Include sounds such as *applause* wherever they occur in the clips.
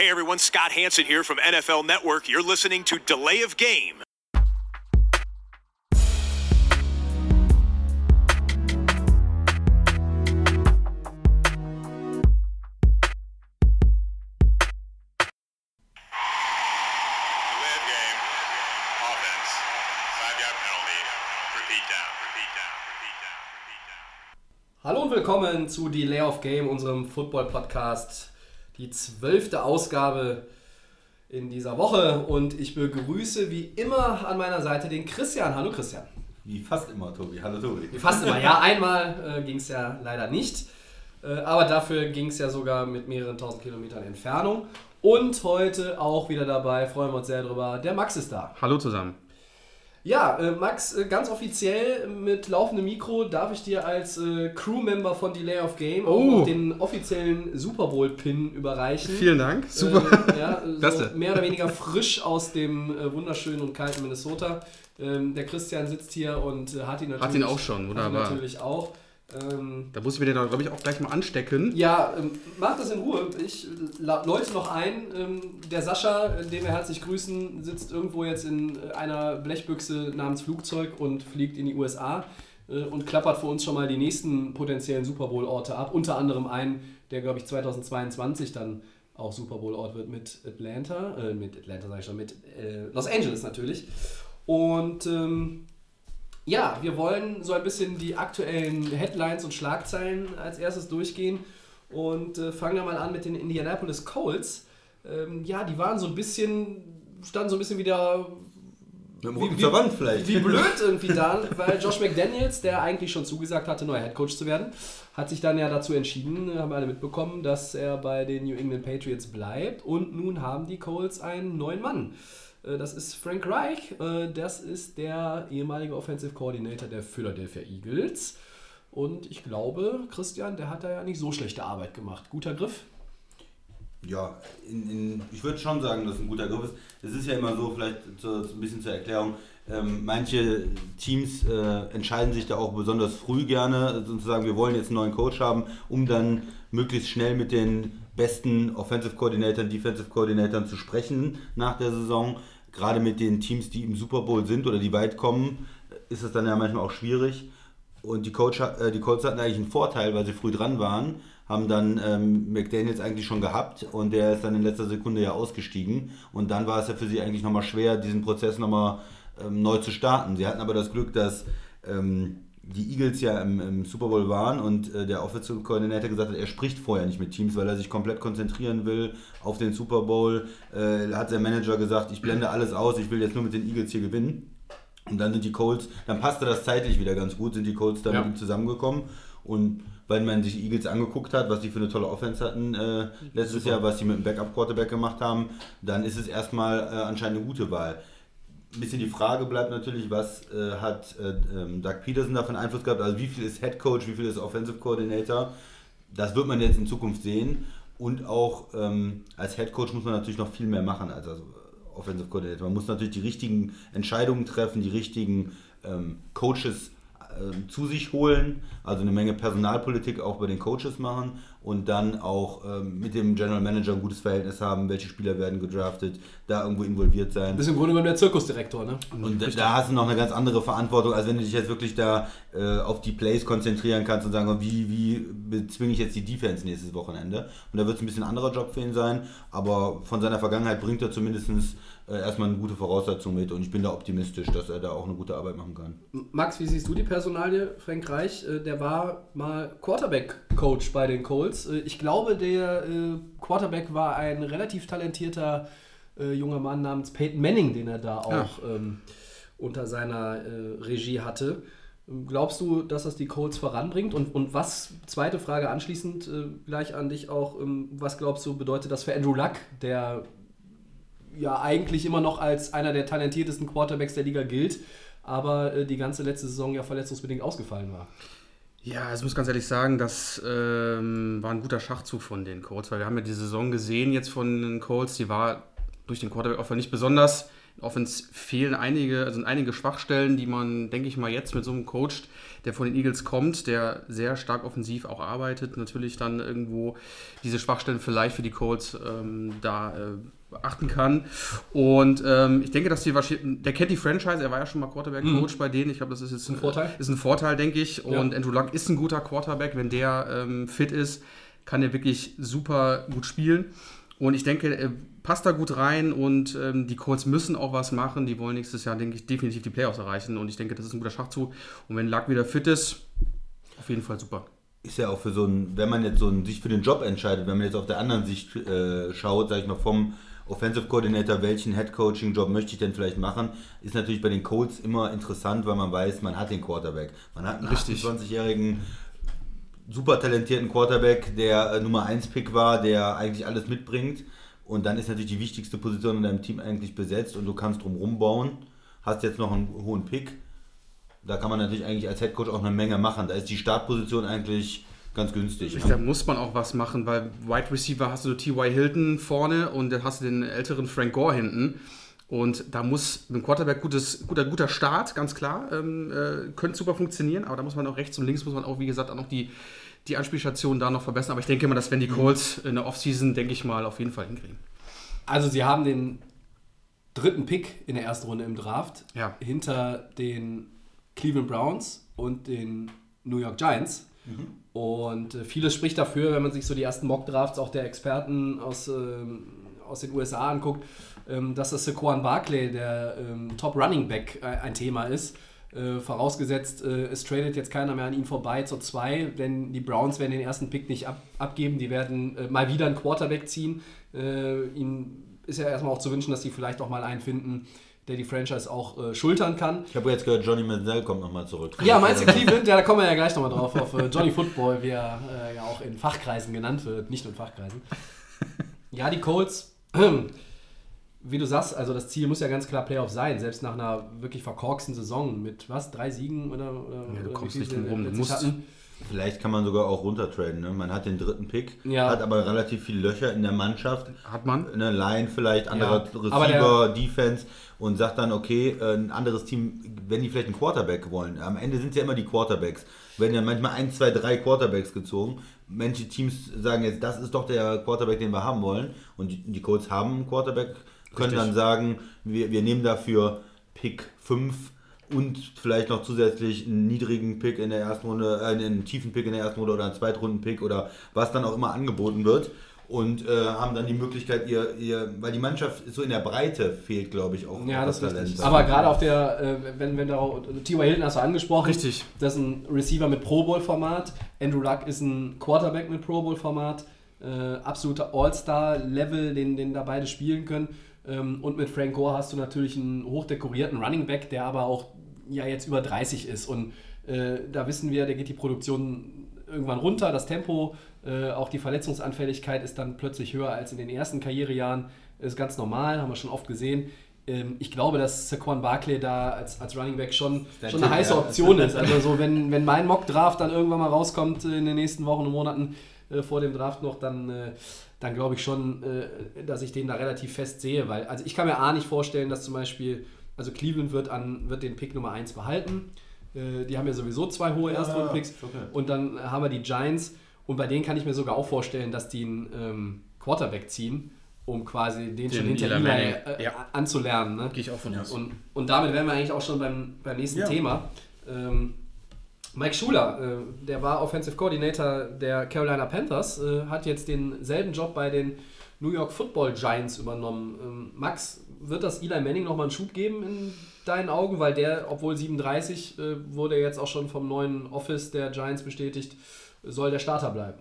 Hey everyone, Scott Hanson here from NFL Network. You're listening to Delay of Game. Delay of game. Offense. Five yard penalty. Repeat down. Repeat down. Repeat down. Repeat down. Hallo und willkommen zu Delay of Game, unserem Football-Podcast. Die zwölfte Ausgabe in dieser Woche. Und ich begrüße wie immer an meiner Seite den Christian. Hallo Christian. Wie fast immer, Tobi. Hallo, Tobi. Wie fast immer. Ja, einmal äh, ging es ja leider nicht. Äh, aber dafür ging es ja sogar mit mehreren tausend Kilometern Entfernung. Und heute auch wieder dabei, freuen wir uns sehr drüber. Der Max ist da. Hallo zusammen. Ja, äh, Max, äh, ganz offiziell mit laufendem Mikro darf ich dir als äh, Crewmember von Delay of Game Oh. auch den offiziellen Super Bowl-Pin überreichen. Vielen Dank. Super. Ähm, ja, *laughs* so mehr oder weniger frisch aus dem äh, wunderschönen und kalten Minnesota. Ähm, der Christian sitzt hier und äh, hat ihn natürlich, Hat ihn auch schon, wunderbar. ihn natürlich auch. Ähm, Da muss ich mir den, glaube ich, auch gleich mal anstecken. ja, ähm, mach das in Ruhe. Ich la- läute noch ein. Ähm, der Sascha, äh, den wir herzlich grüßen, sitzt irgendwo jetzt in äh, einer Blechbüchse namens Flugzeug und fliegt in die USA äh, und klappert für uns schon mal die nächsten potenziellen Super Bowl-Orte ab. Unter anderem einen, der, glaube ich, 2022 dann auch Super Bowl-Ort wird mit Atlanta. Äh, mit Atlanta sage ich schon, mit äh, Los Angeles natürlich. Und ähm, ja, wir wollen so ein bisschen die aktuellen Headlines und Schlagzeilen als erstes durchgehen und äh, fangen da mal an mit den Indianapolis Colts. Ähm, ja, die waren so ein bisschen, standen so ein bisschen wieder Mit dem zur Wand vielleicht. wie blöd *laughs* irgendwie da, weil Josh McDaniels, der eigentlich schon zugesagt hatte, neuer Headcoach zu werden, hat sich dann ja dazu entschieden, haben wir alle mitbekommen, dass er bei den New England Patriots bleibt und nun haben die Colts einen neuen Mann. Äh, Das ist Frank Reich, äh, das ist der ehemalige Offensive Coordinator der Philadelphia Eagles. Und ich glaube, Christian, der hat da ja nicht so schlechte Arbeit gemacht. Guter Griff. Ja, in, in, ich würde schon sagen, dass es ein guter Griff ist. Es ist ja immer so, vielleicht so ein bisschen zur Erklärung, ähm, manche Teams äh, entscheiden sich da auch besonders früh gerne, sozusagen, wir wollen jetzt einen neuen Coach haben, um dann möglichst schnell mit den besten Offensive Coordinatoren, Defensive Coordinatoren zu sprechen nach der Saison. Gerade mit den Teams, die im Super Bowl sind oder die weit kommen, ist es dann ja manchmal auch schwierig. Und die, Coach, äh, die Colts hatten eigentlich einen Vorteil, weil sie früh dran waren, haben dann ähm, McDaniels eigentlich schon gehabt und der ist dann in letzter Sekunde ja ausgestiegen. Und dann war es ja für sie eigentlich nochmal schwer, diesen Prozess nochmal ähm, neu zu starten. Sie hatten aber das Glück, dass ähm, die Eagles ja im, im Super Bowl waren und äh, der Offensive Coordinator gesagt hat, er spricht vorher nicht mit Teams, weil er sich komplett konzentrieren will auf den Super Bowl. Äh, hat der Manager gesagt, ich blende alles aus, ich will jetzt nur mit den Eagles hier gewinnen. Und dann sind die Colts, dann passte das zeitlich wieder ganz gut, sind die Colts dann Ja. mit ihm zusammengekommen. Und wenn man sich die Eagles angeguckt hat, was die für eine tolle Offense hatten äh, letztes Jahr, was sie mit dem Backup-Quarterback gemacht haben, dann ist es erstmal äh, anscheinend eine gute Wahl. Ein bisschen die Frage bleibt natürlich, was äh, hat äh, ähm, Doug Peterson davon Einfluss gehabt? Also wie viel ist Head Coach, wie viel ist Offensive Coordinator? Das wird man jetzt in Zukunft sehen. Und auch ähm, als Head Coach muss man natürlich noch viel mehr machen als als Offensive Coordinator. Man muss natürlich die richtigen Entscheidungen treffen, die richtigen ähm, Coaches ähm, zu sich holen, also eine Menge Personalpolitik auch bei den Coaches machen und dann auch ähm, mit dem General Manager ein gutes Verhältnis haben, welche Spieler werden gedraftet, da irgendwo involviert sein. Bist im Grunde genommen der Zirkusdirektor, ne? Und da, da hast du noch eine ganz andere Verantwortung, als wenn du dich jetzt wirklich da äh, auf die Plays konzentrieren kannst und sagen, wie, wie bezwinge ich jetzt die Defense nächstes Wochenende. Und da wird es ein bisschen ein anderer Job für ihn sein, aber von seiner Vergangenheit bringt er zumindest äh, erstmal eine gute Voraussetzung mit und ich bin da optimistisch, dass er da auch eine gute Arbeit machen kann. Max, wie siehst du die Personalie? Frank Reich, äh, der war mal Quarterback-Coach bei den Colts. Äh, Ich glaube, der äh, Quarterback war ein relativ talentierter äh, junger Mann namens Peyton Manning, den er da auch ähm, unter seiner Regie hatte. Glaubst du, dass das die Colts voranbringt? Und, und was, zweite Frage anschließend äh, gleich an dich auch, ähm, was glaubst du, bedeutet das für Andrew Luck, der ja eigentlich immer noch als einer der talentiertesten Quarterbacks der Liga gilt, aber äh, die ganze letzte Saison ja verletzungsbedingt ausgefallen war. Ja, also ich muss ganz ehrlich sagen, das ähm, war ein guter Schachzug von den Colts, weil wir haben ja die Saison gesehen jetzt von den Colts, die war durch den Quarterback-Offer nicht besonders. Offense fehlen einige, also einige Schwachstellen, die man, denke ich mal, jetzt mit so einem Coach, der von den Eagles kommt, der sehr stark offensiv auch arbeitet, natürlich dann irgendwo diese Schwachstellen vielleicht für die Colts ähm, da äh, beachten kann. Und ähm, ich denke, dass die wahrscheinlich, der kennt die Franchise, er war ja schon mal Quarterback-Coach bei denen. Ich glaube, das ist jetzt Ein Vorteil? Ist ein Vorteil, denke ich. Und Ja. Andrew Luck ist ein guter Quarterback. Wenn der ähm, fit ist, kann er wirklich super gut spielen. Und ich denke, er passt da gut rein und ähm, die Colts müssen auch was machen. Die wollen nächstes Jahr, denke ich, definitiv die Playoffs erreichen. Und ich denke, das ist ein guter Schachzug. Und wenn Luck wieder fit ist, auf jeden Fall super. ist ja auch für so ein, wenn man jetzt so ein, sich für den Job entscheidet, wenn man jetzt auf der anderen Sicht äh, schaut, sag ich mal, vom Offensive Coordinator, welchen Head Coaching Job möchte ich denn vielleicht machen, ist natürlich bei den Colts immer interessant, weil man weiß, man hat den Quarterback. Man hat einen Richtig. 28-jährigen super talentierten Quarterback, der äh, Nummer 1 Pick war, der eigentlich alles mitbringt. Und dann ist natürlich die wichtigste Position in deinem Team eigentlich besetzt und du kannst drum rumbauen. Hast jetzt noch einen hohen Pick. Da kann man natürlich eigentlich als Head Coach auch eine Menge machen. Da ist die Startposition eigentlich ganz günstig. Da muss man auch was machen, weil Wide Receiver hast du T.Y. Hilton vorne und dann hast du den älteren Frank Gore hinten. Und da muss mit dem Quarterback gutes, guter, guter Start, ganz klar. Ähm, äh, könnte super funktionieren, aber da muss man auch rechts und links, muss man auch, wie gesagt, auch noch die, die Anspielstation da noch verbessern. Aber ich denke mal, dass wenn die Colts in der Offseason, denke ich mal, auf jeden Fall hinkriegen. Also sie haben den dritten Pick in der ersten Runde im Draft Ja. hinter den Cleveland Browns und den New York Giants. Und äh, vieles spricht dafür, wenn man sich so die ersten Mock-Drafts auch der Experten aus, ähm, aus den USA anguckt, ähm, dass das Saquon Barkley, der ähm, Top Running Back, äh, ein Thema ist. Äh, vorausgesetzt, äh, es tradet jetzt keiner mehr an ihn vorbei zur 2, denn die Browns werden den ersten Pick nicht ab, abgeben. Die werden äh, mal wieder einen Quarterback ziehen. Äh, ihnen ist ja erstmal auch zu wünschen, dass sie vielleicht auch mal einen finden, der die Franchise auch äh, schultern kann. Ich habe jetzt gehört, Johnny Manziel kommt nochmal zurück. Ja, meinst du Cleveland? Ja, da kommen wir ja gleich nochmal drauf, auf äh, Johnny Football, wie er äh, ja auch in Fachkreisen genannt wird, nicht nur in Fachkreisen. Ja, die Colts, wie du sagst, also das Ziel muss ja ganz klar Playoff sein, selbst nach einer wirklich verkorksten Saison mit was, drei Siegen oder, oder, Ja, du kommst nicht drum rum, du musst- hatten. Vielleicht kann man sogar auch runtertraden. Ne? Man hat den dritten Pick, Ja. hat aber relativ viele Löcher in der Mannschaft. Hat man? Eine Line vielleicht, anderer Ja, Receiver, Defense und sagt dann, okay, äh, ein anderes Team, wenn die vielleicht einen Quarterback wollen. Am Ende sind es ja immer die Quarterbacks. Werden ja manchmal ein, zwei, drei Quarterbacks gezogen. Manche Teams sagen jetzt, das ist doch der Quarterback, den wir haben wollen. Und die, die Colts haben einen Quarterback, können Richtig. dann sagen, wir, wir nehmen dafür Pick 5 und vielleicht noch zusätzlich einen niedrigen Pick in der ersten Runde, äh, einen tiefen Pick in der ersten Runde oder einen Zweitrunden-Pick oder was dann auch immer angeboten wird. Und äh, haben dann die Möglichkeit, ihr, ihr, weil die Mannschaft so in der Breite fehlt, glaube ich, auch Ja, das ist Talent. richtig. Aber gerade auf der, äh, wenn, wenn da T.Y. Hilton hast du angesprochen. Richtig. Das ist ein Receiver mit Pro Bowl-Format. Andrew Luck ist ein Quarterback mit Pro Bowl-Format. Äh, absoluter All-Star-Level, den, den da beide spielen können. Ähm, und mit Frank Gore hast du natürlich einen hochdekorierten Running Back, der aber auch ja jetzt über 30 ist. Und äh, da wissen wir, da geht die Produktion irgendwann runter, das Tempo, äh, auch die Verletzungsanfälligkeit ist dann plötzlich höher als in den ersten Karrierejahren. Ist ganz normal, haben wir schon oft gesehen. Ähm, ich glaube, dass Saquon Barkley da als, als Running Back schon, schon eine heiße ja. Option ist. *laughs* Also so, wenn, wenn mein Mock-Draft dann irgendwann mal rauskommt äh, in den nächsten Wochen und Monaten äh, vor dem Draft noch, dann, äh, dann glaube ich schon, äh, dass ich den da relativ fest sehe. Weil, also ich kann mir A nicht vorstellen, dass zum Beispiel, also Cleveland wird, an, wird den Pick Nummer 1 behalten. Äh, die haben ja sowieso zwei hohe Erstrunden-Picks. okay. Und dann haben wir die Giants. Und bei denen kann ich mir sogar auch vorstellen, dass die einen ähm, Quarterback ziehen, um quasi den, schon hinter Eli äh, ja. anzulernen. Ne? Gehe ich auch von aus. Und, und damit wären wir eigentlich auch schon beim, beim nächsten Ja. Thema. Ähm, Mike Schuler, äh, der war Offensive Coordinator der Carolina Panthers, äh, hat jetzt denselben Job bei den New York Football Giants übernommen. Ähm, Max, wird das Eli Manning nochmal einen Schub geben in deinen Augen? Weil der, obwohl 37, äh, wurde jetzt auch schon vom neuen Office der Giants bestätigt, soll der Starter bleiben.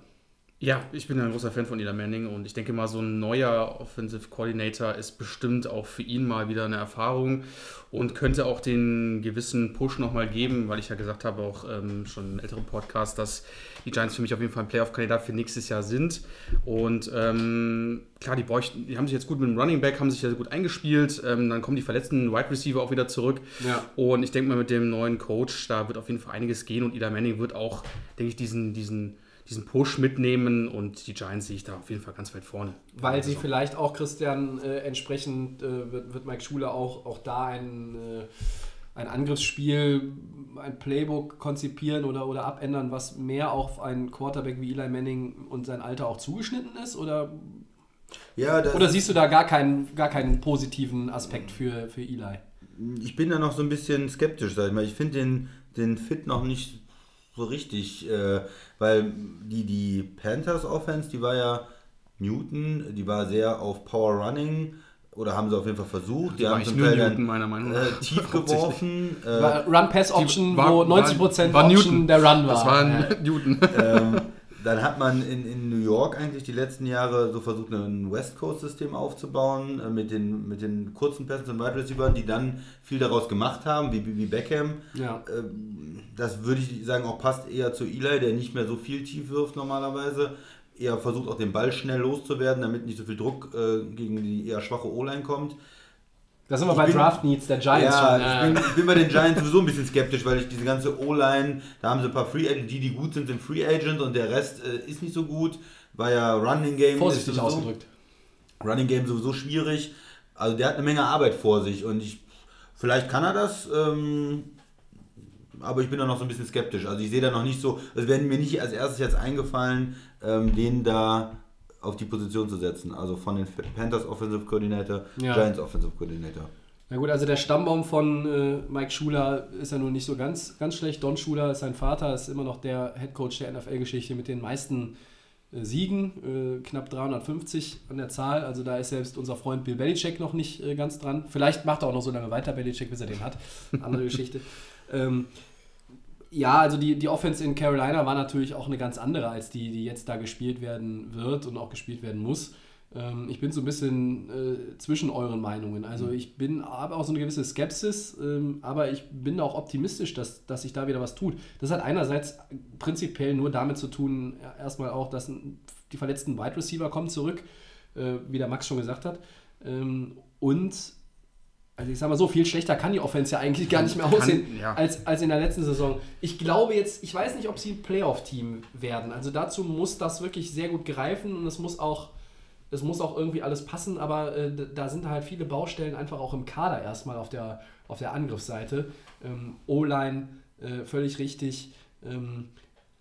Ja, ich bin ein großer Fan von Eli Manning und ich denke mal, so ein neuer Offensive Coordinator ist bestimmt auch für ihn mal wieder eine Erfahrung und könnte auch den gewissen Push nochmal geben, weil ich ja gesagt habe, auch ähm, schon in älteren Podcasts, dass die Giants für mich auf jeden Fall ein Playoff-Kandidat für nächstes Jahr sind. Und ähm, klar, die bräuchten, die haben sich jetzt gut mit dem Running Back, haben sich ja gut eingespielt. Ähm, dann kommen die verletzten Wide Receiver auch wieder zurück. Ja. Und ich denke mal, mit dem neuen Coach, da wird auf jeden Fall einiges gehen und Eli Manning wird auch, denke ich, diesen, diesen, diesen Push mitnehmen und die Giants sehe ich da auf jeden Fall ganz weit vorne. Weil sie vielleicht auch, Christian, äh, entsprechend äh, wird, wird Mike Schuler auch, auch da ein, äh, ein Angriffsspiel, ein Playbook konzipieren oder, oder abändern, was mehr auf einen Quarterback wie Eli Manning und sein Alter auch zugeschnitten ist? Oder, Ja, das, oder siehst du da gar keinen, gar keinen positiven Aspekt für, für Eli? ich bin da noch so ein bisschen skeptisch, sag ich mal. Ich finde den, den Fit noch nicht so richtig, äh, weil die, die Panthers Offense, die war ja Newton, die war sehr auf Power Running oder haben sie auf jeden Fall versucht. Die war haben zum Teil Newton, dann meiner Meinung äh, nach. tief *laughs* Hauptsächlich. geworfen. Äh, Run-Pass-Option, war- wo war- 90% war Option Newton. der Run war. Das war Ja. ein *laughs* Newton. ähm, dann hat man in, in New York eigentlich die letzten Jahre so versucht, ein West Coast-System aufzubauen äh, mit, den, mit den kurzen Pässen zum Wide Receivers, die dann viel daraus gemacht haben, wie, wie Beckham. Ja. Ähm, das würde ich sagen, auch passt eher zu Eli, der nicht mehr so viel tief wirft normalerweise. Er versucht auch den Ball schnell loszuwerden, damit nicht so viel Druck äh, gegen die eher schwache O-Line kommt. Da sind wir Ich bei bin- Draft Needs der Giants ja, schon. ich, bin, ich bin bei den Giants sowieso ein bisschen skeptisch, weil ich diese ganze O-Line, da haben sie ein paar Free Agents, die, die gut sind, sind Free Agent und der Rest äh, ist nicht so gut. War ja Running Game. vorsichtig ist sowieso- ausgedrückt. Running Game sowieso schwierig. Also der hat eine Menge Arbeit vor sich und ich, vielleicht kann er das, ähm, aber ich bin da noch so ein bisschen skeptisch. Also ich sehe da noch nicht so, es wäre mir nicht als erstes jetzt eingefallen, ähm, den da auf die Position zu setzen. Also von den Panthers Offensive Coordinator, Ja. Giants Offensive Coordinator. Na gut, also der Stammbaum von äh, Mike Schuler ist ja nun nicht so ganz, ganz schlecht. Don Schuler ist sein Vater, ist immer noch der Head Coach der NFL-Geschichte mit den meisten äh, Siegen, äh, knapp 350 an der Zahl. Also da ist selbst unser Freund Bill Belichick noch nicht äh, ganz dran. Vielleicht macht er auch noch so lange weiter, Belichick, bis er den hat. Andere *laughs* Geschichte. Ähm, ja, also die, die Offense in Carolina war natürlich auch eine ganz andere als die, die jetzt da gespielt werden wird und auch gespielt werden muss. Ähm, ich bin so ein bisschen äh, zwischen euren Meinungen. Also ich bin, habe auch so eine gewisse Skepsis, ähm, aber ich bin auch optimistisch, dass, dass sich da wieder was tut. Das hat einerseits prinzipiell nur damit zu tun, ja, erstmal auch, dass die verletzten Wide Receiver kommen zurück, äh, wie der Max schon gesagt hat. Ähm, und also ich sag mal so, viel schlechter kann die Offense ja eigentlich gar nicht mehr Kann- aussehen ja. als, als in der letzten Saison. Ich glaube jetzt, ich weiß nicht, ob sie ein Playoff-Team werden. Also dazu muss das wirklich sehr gut greifen und es muss auch, es muss auch irgendwie alles passen, aber äh, da sind halt viele Baustellen einfach auch im Kader erstmal auf der, auf der Angriffsseite. Ähm, O-Line, äh, völlig richtig. Ähm,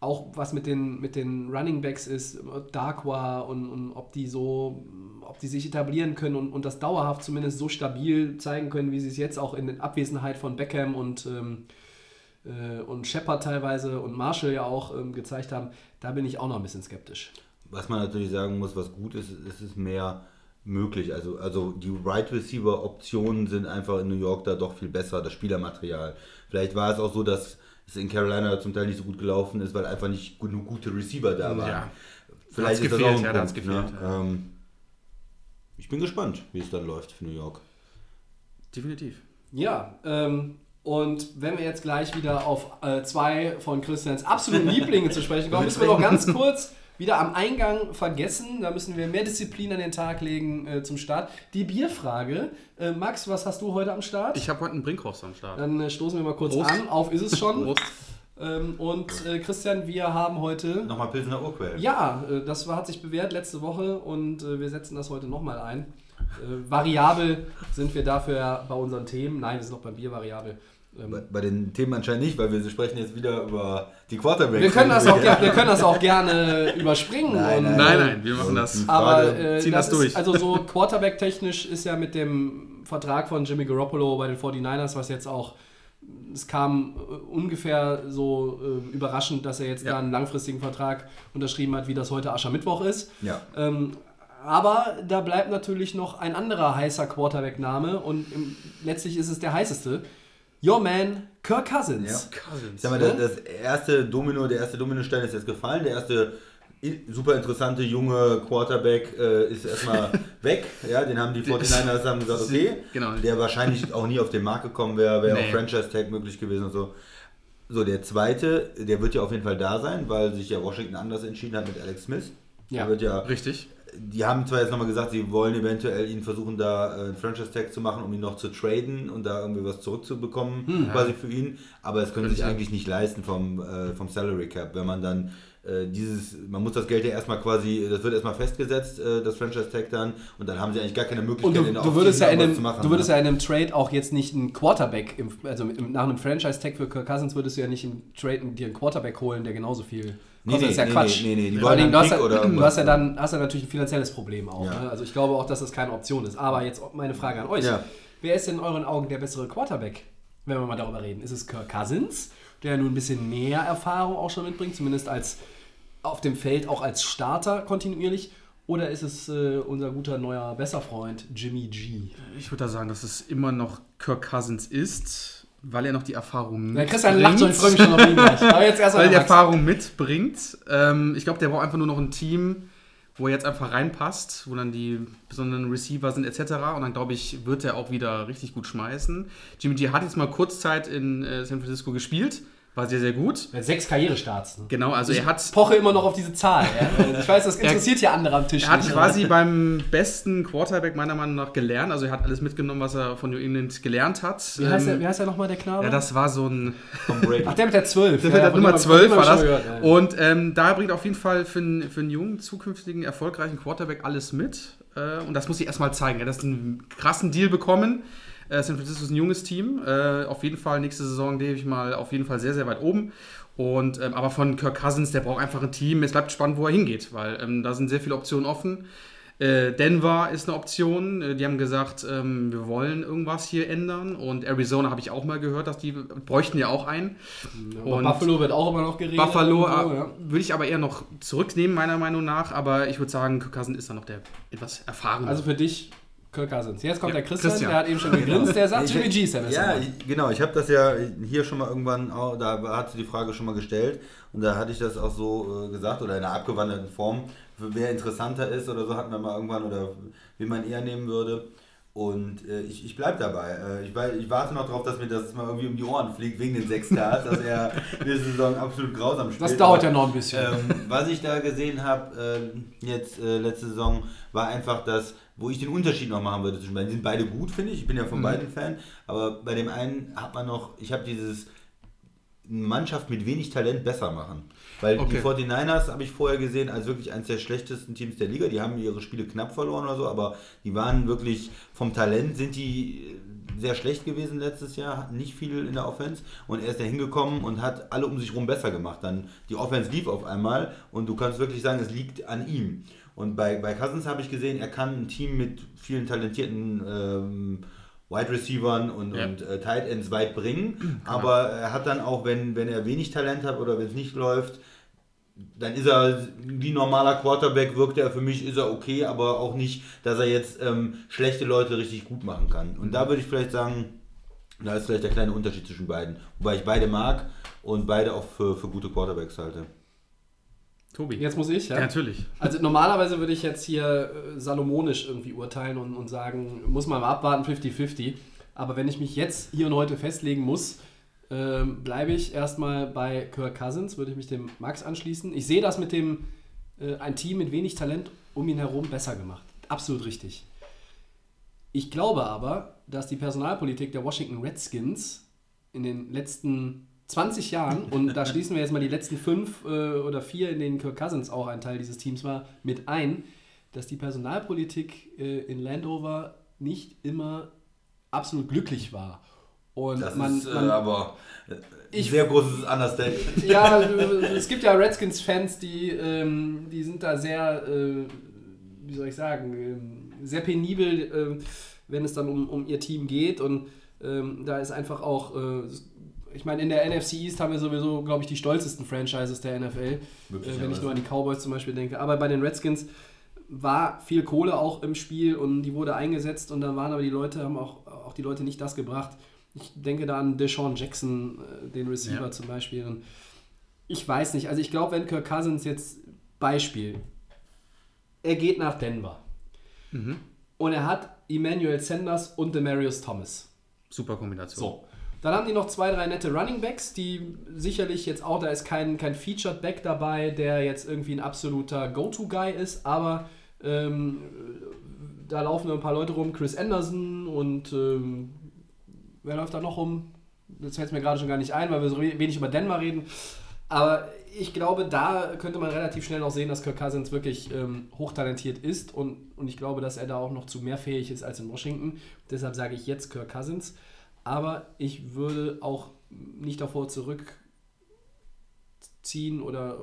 auch was mit den, mit den Running Backs ist, Darkwa und, und ob die so, ob die sich etablieren können und, und das dauerhaft zumindest so stabil zeigen können, wie sie es jetzt auch in Abwesenheit von Beckham und, ähm, äh, und Shepard teilweise und Marshall ja auch ähm, gezeigt haben, da bin ich auch noch ein bisschen skeptisch. Was man natürlich sagen muss, was gut ist, ist es mehr möglich. Also, also die Right Receiver Optionen sind einfach in New York da doch viel besser, das Spielermaterial. Vielleicht war es auch so, dass es in Carolina zum Teil nicht so gut gelaufen ist, weil einfach nicht genug gute Receiver da waren. Ja. Vielleicht Hat's ist das gefehlt, auch ein ja, Punkt, gefehlt, ne? ja. ähm, ich bin gespannt, wie es dann läuft für New York. Definitiv. Ja, ähm, und wenn wir jetzt gleich wieder auf äh, zwei von Christians absoluten Lieblingen zu sprechen kommen, müssen wir noch ganz kurz wieder am Eingang vergessen. Da müssen wir mehr Disziplin an den Tag legen äh, zum Start. Die Bierfrage. Äh, Max, was hast du heute am Start? Ich habe heute einen Brinkhorst am Start. Dann äh, stoßen wir mal kurz Prost. an. Auf ist es schon. *laughs* Prost. Ähm, und äh, Christian, wir haben heute. Nochmal Pilsener Urquell. Ja, äh, das war, hat sich bewährt letzte Woche und äh, wir setzen das heute nochmal ein. Äh, variabel sind wir dafür bei unseren Themen. Nein, wir sind noch beim Bier variabel. Ähm, Bei, bei den Themen anscheinend nicht, weil wir sprechen jetzt wieder über die Quarterbacks. wir, können das auch, ger- wir können das auch gerne überspringen. Nein, und, nein, Nein, nein, wir machen das. Aber äh, ziehen das, das durch. Ist, also so Quarterback-technisch ist ja mit dem Vertrag von Jimmy Garoppolo bei den 49ers, was jetzt auch, es kam äh, ungefähr so äh, überraschend, dass er jetzt Ja. da einen langfristigen Vertrag unterschrieben hat, wie das heute Aschermittwoch ist. Ja. Ähm, aber da bleibt natürlich noch ein anderer heißer Quarterback-Name und im, letztlich ist es der heißeste. Your man, Kirk Cousins. Ich sag mal, das, das erste Domino, der erste Dominostein ist jetzt gefallen. Der erste super interessante junge Quarterback äh, ist erstmal *laughs* weg. Ja, den haben die 49ers haben gesagt, okay. *laughs* Genau. Der wahrscheinlich auch nie auf den Markt gekommen wäre, wäre Nee. auch Franchise Tag möglich gewesen und so. So, der zweite, der wird ja auf jeden Fall da sein, weil sich ja Washington anders entschieden hat mit Alex Smith. Ja. Der wird ja Richtig. Die haben zwar jetzt nochmal gesagt, sie wollen eventuell ihn versuchen, da äh, einen Franchise-Tag zu machen, um ihn noch zu traden und da irgendwie was zurückzubekommen, quasi für ihn. Aber es können sie sich eigentlich nicht leisten vom, äh, vom Salary Cap. Wenn man dann äh, dieses, man muss das Geld ja erstmal quasi, das wird erstmal festgesetzt, äh, das Franchise-Tag dann, und dann haben sie eigentlich gar keine Möglichkeit, Und du, in der du würdest, ja einem, zu machen. du würdest ne? ja in einem Trade auch jetzt nicht einen Quarterback, im, also im, nach einem Franchise-Tag für Kirk Cousins würdest du ja nicht im Trade dir einen Quarterback holen, der genauso viel Nee, das ist ja nee, Quatsch. nee, nee, nee, die wollen einen du, hast ja, oder du hast ja dann hast ja natürlich ein finanzielles Problem auch. Ja. Ne? Also ich glaube auch, dass das keine Option ist. Aber jetzt meine Frage an euch. Ja. Wer ist denn in euren Augen der bessere Quarterback, wenn wir mal darüber reden? Ist es Kirk Cousins, der nun ein bisschen mehr Erfahrung auch schon mitbringt, zumindest als auf dem Feld auch als Starter kontinuierlich? Oder ist es äh, unser guter neuer Besserfreund Jimmy G? Ich würde da sagen, dass es immer noch Kirk Cousins ist, weil er noch die Erfahrung Ja, Christian lacht schon, ich freue mich schon auf ihn gleich. Aber jetzt erstmal weil er die. Erfahrung mitbringt. Ähm, ich glaube, der braucht einfach nur noch ein Team, wo er jetzt einfach reinpasst, wo dann die besonderen Receiver sind etc. Und dann glaube ich, wird er auch wieder richtig gut schmeißen. Jimmy G hat jetzt mal Kurzzeit in äh, San Francisco gespielt, war sehr, sehr gut. Sechs Karrierestarts. Ne? Genau, also er hat poche immer noch auf diese Zahl. Ja? Ich weiß, das *laughs* interessiert hier andere am Tisch Er hat nicht. quasi beim besten Quarterback meiner Meinung nach gelernt. Also er hat alles mitgenommen, was er von New England gelernt hat. Wie heißt, Ähm, der, wie heißt der nochmal, der Knabe? ja, das war so ein. Ach, der mit der 12. Der Ja, ja, von Nummer dem- 12 von dem war das. ich gehört, ja. Und ähm, da bringt auf jeden Fall für einen, für einen jungen, zukünftigen, erfolgreichen Quarterback alles mit. Äh, und das muss ich erstmal zeigen. Er hat einen krassen Deal bekommen. Äh, San Francisco ist ein junges Team. Äh, auf jeden Fall nächste Saison lebe ich mal auf jeden Fall sehr, sehr weit oben. Und, ähm, aber von Kirk Cousins, der braucht einfach ein Team. Es bleibt spannend, wo er hingeht, weil ähm, da sind sehr viele Optionen offen. Äh, Denver ist eine Option. Äh, Die haben gesagt, ähm, wir wollen irgendwas hier ändern. Und Arizona habe ich auch mal gehört, dass die bräuchten ja auch einen. Aber Und Buffalo wird auch immer noch geredet. Buffalo äh, ja. würde ich aber eher noch zurücknehmen, meiner Meinung nach. Aber ich würde sagen, Kirk Cousins ist dann noch der etwas erfahrene. Also für dich Kirk Cousins. Jetzt kommt Ja, der Christian, Christian. der hat eben schon gegrinst, der sagt, Jimmy G beste Ja, ich, genau. Ich habe das ja hier schon mal irgendwann, auch, da hat sie die Frage schon mal gestellt und da hatte ich das auch so äh, gesagt oder in einer abgewandelten Form, wer interessanter ist oder so, hatten wir mal irgendwann oder wie man eher nehmen würde. Und äh, ich, ich bleibe dabei. Äh, ich, ich warte noch darauf, dass mir das mal irgendwie um die Ohren fliegt, wegen den sechs Stars, dass er *laughs* diese Saison absolut grausam spielt. Das dauert Aber- ja noch ein bisschen. ähm, was ich da gesehen habe, äh, jetzt äh, letzte Saison, war einfach das, wo ich den Unterschied noch machen würde zwischen beiden. Die sind beide gut, finde ich. Ich bin ja von beiden Fan. Aber bei dem einen hat man noch, ich habe dieses Mannschaft mit wenig Talent besser machen. Weil die Okay. 49ers habe ich vorher gesehen als wirklich eines der schlechtesten Teams der Liga. Die haben ihre Spiele knapp verloren oder so, aber die waren wirklich vom Talent sind die äh, sehr schlecht gewesen letztes Jahr, hatten nicht viel in der Offense und er ist da hingekommen und hat alle um sich rum besser gemacht. Dann die Offense lief auf einmal und du kannst wirklich sagen, es liegt an ihm. Und bei, bei Cousins habe ich gesehen, er kann ein Team mit vielen talentierten ähm, Wide Receivern und, Ja. und äh, Tight Ends weit bringen, *clears throat* aber er hat dann auch, wenn, wenn er wenig Talent hat oder wenn es nicht läuft, dann ist er wie normaler Quarterback, wirkt er für mich, ist er okay, aber auch nicht, dass er jetzt ähm, schlechte Leute richtig gut machen kann. Und da würde ich vielleicht sagen, da ist vielleicht der kleine Unterschied zwischen beiden. Wobei ich beide mag und beide auch für, für gute Quarterbacks halte. Tobi. Jetzt muss ich, ja? ja, natürlich. Also normalerweise würde ich jetzt hier äh, salomonisch irgendwie urteilen und, und sagen, muss man mal abwarten, 50-50. Aber wenn ich mich jetzt hier und heute festlegen muss, ähm, bleibe ich erstmal bei Kirk Cousins, würde ich mich dem Max anschließen. Ich sehe das mit dem, äh, ein Team mit wenig Talent um ihn herum besser gemacht. Absolut richtig. Ich glaube aber, dass die Personalpolitik der Washington Redskins in den letzten 20 Jahren, und da schließen wir jetzt mal die letzten fünf äh, oder vier, in denen Kirk Cousins auch ein Teil dieses Teams war, mit ein, dass die Personalpolitik äh, in Landover nicht immer absolut glücklich war. Und Das man, ist äh, man, aber äh, Ich- ein sehr großes Understatement. *laughs* ja, äh, es gibt ja Redskins-Fans, die, ähm, die sind da sehr, äh, wie soll ich sagen, ähm, sehr penibel, ähm, wenn es dann um, um ihr Team geht. Und ähm, da ist einfach auch, äh, ich meine, in der NFC East haben wir sowieso, glaube ich, die stolzesten Franchises der NFL, äh, wenn ich nur an die Cowboys zum Beispiel denke. Aber bei den Redskins war viel Kohle auch im Spiel und die wurde eingesetzt und dann waren aber die Leute, haben auch, auch die Leute nicht das gebracht. Ich denke da an Deshaun Jackson, äh, den Receiver Ja. zum Beispiel. Und ich weiß nicht, also ich glaube, wenn Kirk Cousins jetzt Beispiel, er geht nach Denver und er hat Emmanuel Sanders und Demarius Thomas. Super Kombination. So. Dann haben die noch zwei, drei nette Running Backs, die sicherlich jetzt auch, da ist kein, kein Featured Back dabei, der jetzt irgendwie ein absoluter Go-To-Guy ist, aber ähm, da laufen ein paar Leute rum, Chris Anderson und ähm, wer läuft da noch rum? Jetzt fällt mir gerade schon gar nicht ein, weil wir so we- wenig über Denver reden. Aber ich glaube, da könnte man relativ schnell noch sehen, dass Kirk Cousins wirklich ähm, hochtalentiert ist und, und ich glaube, dass er da auch noch zu mehr fähig ist als in Washington. Deshalb sage ich jetzt Kirk Cousins. Aber ich würde auch nicht davor zurückziehen oder,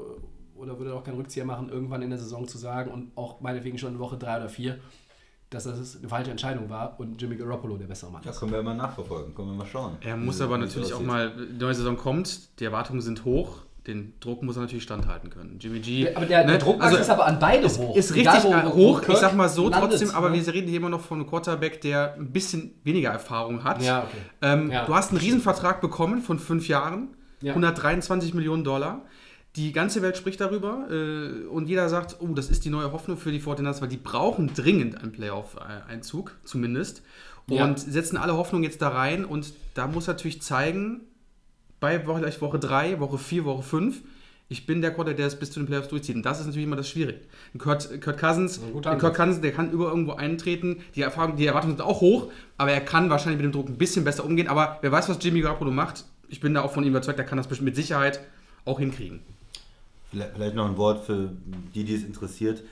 oder würde auch keinen Rückzieher machen, irgendwann in der Saison zu sagen und auch meinetwegen schon in Woche 3 oder 4, dass das eine falsche Entscheidung war und Jimmy Garoppolo der bessere Mann Ja, ist. können wir mal nachverfolgen, können wir mal schauen. Er muss Wie- aber natürlich auch mal, die neue Saison kommt, die Erwartungen sind hoch, den Druck muss er natürlich standhalten können. Jimmy G. Aber der, der ne, Druck also ist aber an beide hoch. Ist richtig wo- äh, wo hoch, ich Kirk sag mal so, landet, trotzdem, aber ne? wir reden hier immer noch von einem Quarterback, der ein bisschen weniger Erfahrung hat. Ja, okay. Ähm, Ja. Du hast einen Riesenvertrag bekommen von fünf Jahren, Ja. 123 Millionen Dollar. Die ganze Welt spricht darüber äh, und jeder sagt, oh, das ist die neue Hoffnung für die 49ers, weil die brauchen dringend einen Playoff-Einzug, zumindest. Und setzen alle Hoffnung jetzt da rein und da muss natürlich zeigen, bei Woche, vielleicht Woche 3, Woche 4, Woche 5, ich bin der Quarterback, der es bis zu den Playoffs durchzieht. Und das ist natürlich immer das Schwierige. Ein Kurt, Kurt Cousins, Kurt. Cousins, der kann über irgendwo eintreten. Die, Erfahrung, die Erwartungen sind auch hoch, aber er kann wahrscheinlich mit dem Druck ein bisschen besser umgehen. Aber wer weiß, was Jimmy Garoppolo macht. Ich bin da auch von ihm überzeugt, der kann das bestimmt mit Sicherheit auch hinkriegen. Vielleicht noch ein Wort für die, die es interessiert.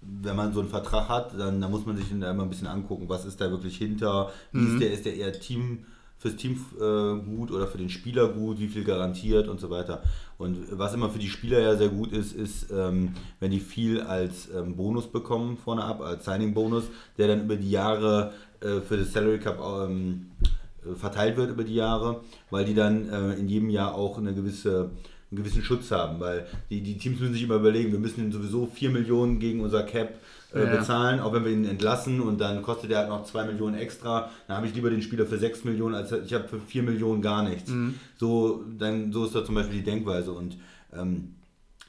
Wenn man so einen Vertrag hat, dann, dann muss man sich da immer ein bisschen angucken, was ist da wirklich hinter, wie ist der, ist der eher Team fürs Team äh, gut oder für den Spieler gut, wie viel garantiert und so weiter. Und was immer für die Spieler ja sehr gut ist, ist, ähm, wenn die viel als ähm, Bonus bekommen vorne ab, als Signing-Bonus, der dann über die Jahre äh, für das Salary Cup ähm, äh, verteilt wird über die Jahre, weil die dann äh, in jedem Jahr auch eine gewisse, einen gewissen Schutz haben, weil die, die Teams müssen sich immer überlegen, wir müssen sowieso 4 Millionen gegen unser Cap äh, Ja. bezahlen, auch wenn wir ihn entlassen und dann kostet er halt noch 2 Millionen extra, dann habe ich lieber den Spieler für 6 Millionen, als ich habe für 4 Millionen gar nichts. So, dann, so ist da zum Beispiel die Denkweise und ähm,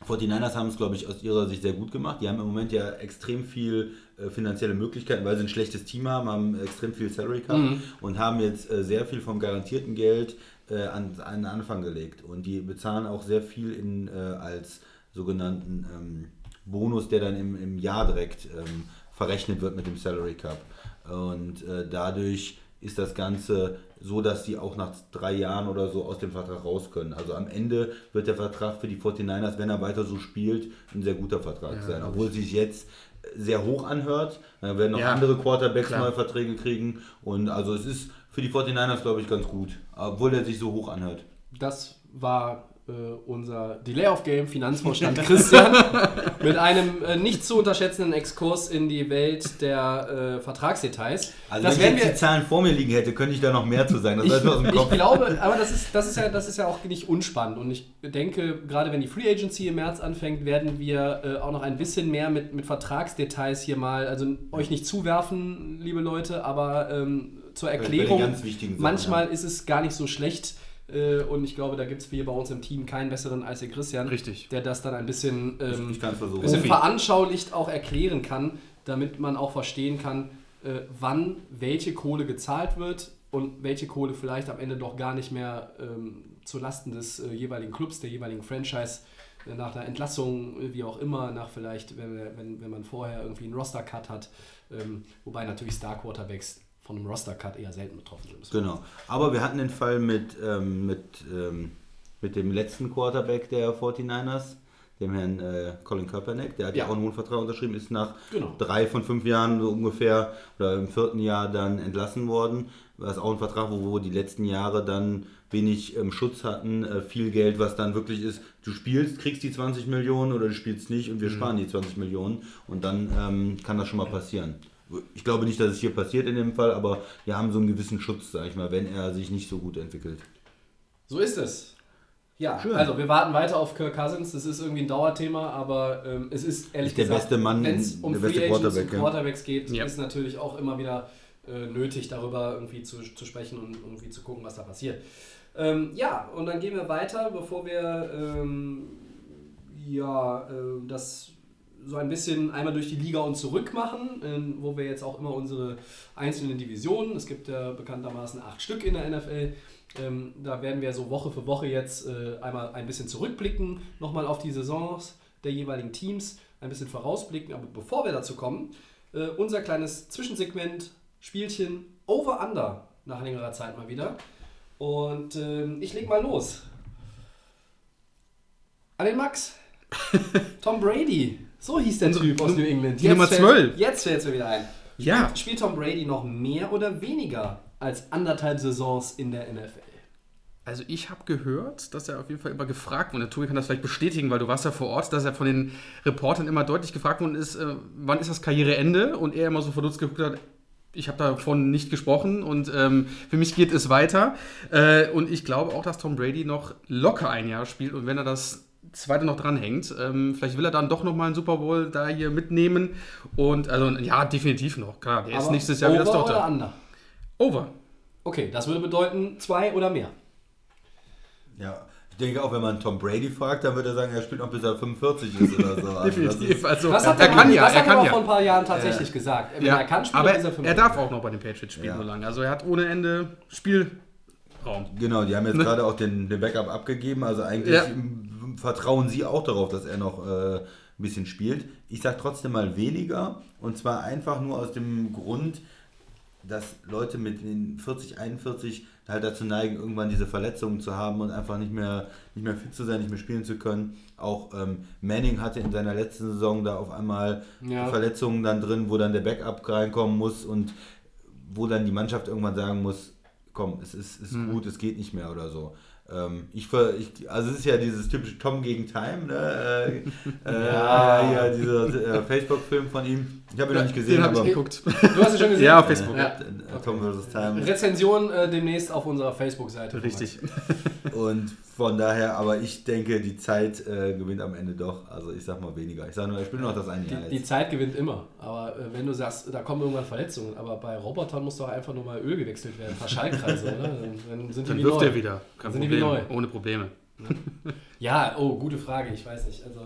49ers haben es, glaube ich, aus ihrer Sicht sehr gut gemacht. Die haben im Moment ja extrem viel äh, finanzielle Möglichkeiten, weil sie ein schlechtes Team haben, haben extrem viel Salary Cap und haben jetzt äh, sehr viel vom garantierten Geld äh, an, an den Anfang gelegt. Und die bezahlen auch sehr viel in, äh, als sogenannten ähm, Bonus, der dann im, im Jahr direkt ähm, verrechnet wird mit dem Salary Cap. Und äh, dadurch ist das Ganze so, dass die auch nach drei Jahren oder so aus dem Vertrag raus können. Also am Ende wird der Vertrag für die 49ers, wenn er weiter so spielt, ein sehr guter Vertrag sein. Obwohl es sich jetzt sehr hoch anhört. Da werden noch Ja, andere Quarterbacks klar. neue Verträge kriegen. Und also es ist für die 49ers, glaube ich, ganz gut. Obwohl er sich so hoch anhört. Das war äh, unser Delay of Game Finanzvorstand *laughs* Christian mit einem äh, nicht zu unterschätzenden Exkurs in die Welt der äh, Vertragsdetails. Also das wenn ich jetzt die Zahlen vor mir liegen hätte, könnte ich da noch mehr zu sagen. Das ich, aus dem ich Kopf. glaube, aber das ist, das, ist ja, das ist ja auch nicht unspannend. Und ich denke, gerade wenn die Free Agency im März anfängt, werden wir äh, auch noch ein bisschen mehr mit, mit Vertragsdetails hier mal, also euch nicht zuwerfen, liebe Leute, aber ähm, zur Erklärung. manchmal ist es gar nicht so schlecht. Äh, Und ich glaube, da gibt es hier bei uns im Team keinen besseren als den Christian, Richtig. der das dann ein bisschen, ähm, bisschen veranschaulicht auch erklären kann, damit man auch verstehen kann, äh, wann welche Kohle gezahlt wird und welche Kohle vielleicht am Ende doch gar nicht mehr ähm, zulasten des äh, jeweiligen Clubs, der jeweiligen Franchise äh, nach einer Entlassung, äh, wie auch immer, nach vielleicht, wenn, wenn, wenn man vorher irgendwie einen Roster-Cut hat, ähm, wobei natürlich Star-Quarterbacks von einem Roster-Cut eher selten betroffen sind. Genau. Aber wir hatten den Fall mit, ähm, mit, ähm, mit dem letzten Quarterback der 49ers, dem Herrn äh, Colin Kaepernick. Der hat ja auch einen hohen Vertrag unterschrieben, ist nach Genau. drei von fünf Jahren so ungefähr oder im vierten Jahr dann entlassen worden. Das ist auch ein Vertrag, wo, wo die letzten Jahre dann wenig ähm, Schutz hatten, äh, viel Geld, was dann wirklich ist, du spielst, kriegst die 20 Millionen oder du spielst nicht und wir sparen die 20 Millionen und dann ähm, kann das schon mal passieren. Ich glaube nicht, dass es hier passiert in dem Fall, aber wir haben so einen gewissen Schutz, sag ich mal, wenn er sich nicht so gut entwickelt. So ist es. Ja, Schön. also wir warten weiter auf Kirk Cousins. Das ist irgendwie ein Dauerthema, aber ähm, es ist ehrlich Ist der gesagt, beste Mann, wenn es um der Free beste Agents Quarterback, und ja. Quarterbacks geht, Ja. ist natürlich auch immer wieder äh, nötig, darüber irgendwie zu, zu sprechen und irgendwie zu gucken, was da passiert. Ähm, ja, und dann gehen wir weiter, bevor wir ähm, ja, äh, das so ein bisschen einmal durch die Liga und zurück machen, ähm, wo wir jetzt auch immer unsere einzelnen Divisionen, es gibt ja bekanntermaßen acht Stück in der NFL, ähm, da werden wir so Woche für Woche jetzt äh, einmal ein bisschen zurückblicken, nochmal auf die Saisons der jeweiligen Teams, ein bisschen vorausblicken. Aber bevor wir dazu kommen, äh, unser kleines Zwischensegment, Spielchen Over-Under nach längerer Zeit mal wieder. Und ähm, ich leg mal los. An den Max. *laughs* Tom Brady. So hieß der Typ aus New England. die Nummer fällt- 12. Jetzt fällt es mir wieder ein. Ja. Spielt, spielt Tom Brady noch mehr oder weniger als anderthalb Saisons in der NFL? Also ich habe gehört, dass er auf jeden Fall immer gefragt wurde. Tobi kann das vielleicht bestätigen, weil du warst ja vor Ort, dass er von den Reportern immer deutlich gefragt worden ist, äh, wann ist das Karriereende? Und er immer so verdutzt geguckt hat, ich habe davon nicht gesprochen und ähm, für mich geht es weiter. Äh, und ich glaube auch, dass Tom Brady noch locker ein Jahr spielt und wenn er das zweite noch dranhängt, ähm, vielleicht will er dann doch nochmal einen Super Bowl da hier mitnehmen. Und also ja, definitiv noch, klar. Der ist nächstes Jahr wieder das over oder Tochter. under? Over. Okay, das würde bedeuten zwei oder mehr. Ja, ich denke auch, wenn man Tom Brady fragt, dann wird er sagen, er spielt noch bis er 45 ist oder so. *laughs* Also das Definitiv. ist, Also, Das hat er er, kann ja, das er hat er kann aber ja. vor ein paar Jahren tatsächlich gesagt. Wenn Ja, er kann, spielt aber er bis er er 45. darf auch noch bei den Patriots spielen Ja. so lange. Also er hat ohne Ende Spielraum. genau, die haben jetzt gerade auch den, den Backup abgegeben. Also eigentlich Ja. Vertrauen sie auch darauf, dass er noch äh, ein bisschen spielt. Ich sage trotzdem mal weniger. Und zwar einfach nur aus dem Grund, dass Leute mit den 40, 41 halt dazu neigen, irgendwann diese Verletzungen zu haben und einfach nicht mehr, nicht mehr fit zu sein, nicht mehr spielen zu können. Auch ähm, Manning hatte in seiner letzten Saison da auf einmal Ja. Verletzungen dann drin, wo dann der Backup reinkommen muss und wo dann die Mannschaft irgendwann sagen muss, komm, es ist, ist gut, es geht nicht mehr oder so. Ähm, ich, ver- ich, also es ist ja dieses typische Tom gegen Time, ne? äh, äh, *laughs* ja, dieser äh, Facebook-Film von ihm. Ich habe ihn noch nicht gesehen, Den habe aber ich geguckt. *laughs* Du hast es schon gesehen? ja, auf Facebook. Ja. äh, Tom vs. Time. Rezension äh, demnächst auf unserer Facebook-Seite. Richtig. *laughs* Und von daher, aber ich denke, die Zeit äh, gewinnt am Ende doch. Also ich sag mal weniger. Ich sage nur, ich spiele noch das eine Jahr Die, die. Zeit gewinnt immer. Aber wenn du sagst, da kommen irgendwann Verletzungen, aber bei Robotern muss doch einfach nur mal Öl gewechselt werden, ein paar Schallkreise, oder? Dann, sind die Dann wie wirft neu. er wieder. Kein Sind die Problem. neu. Ohne Probleme. Ja, oh, gute Frage, ich weiß nicht. Also,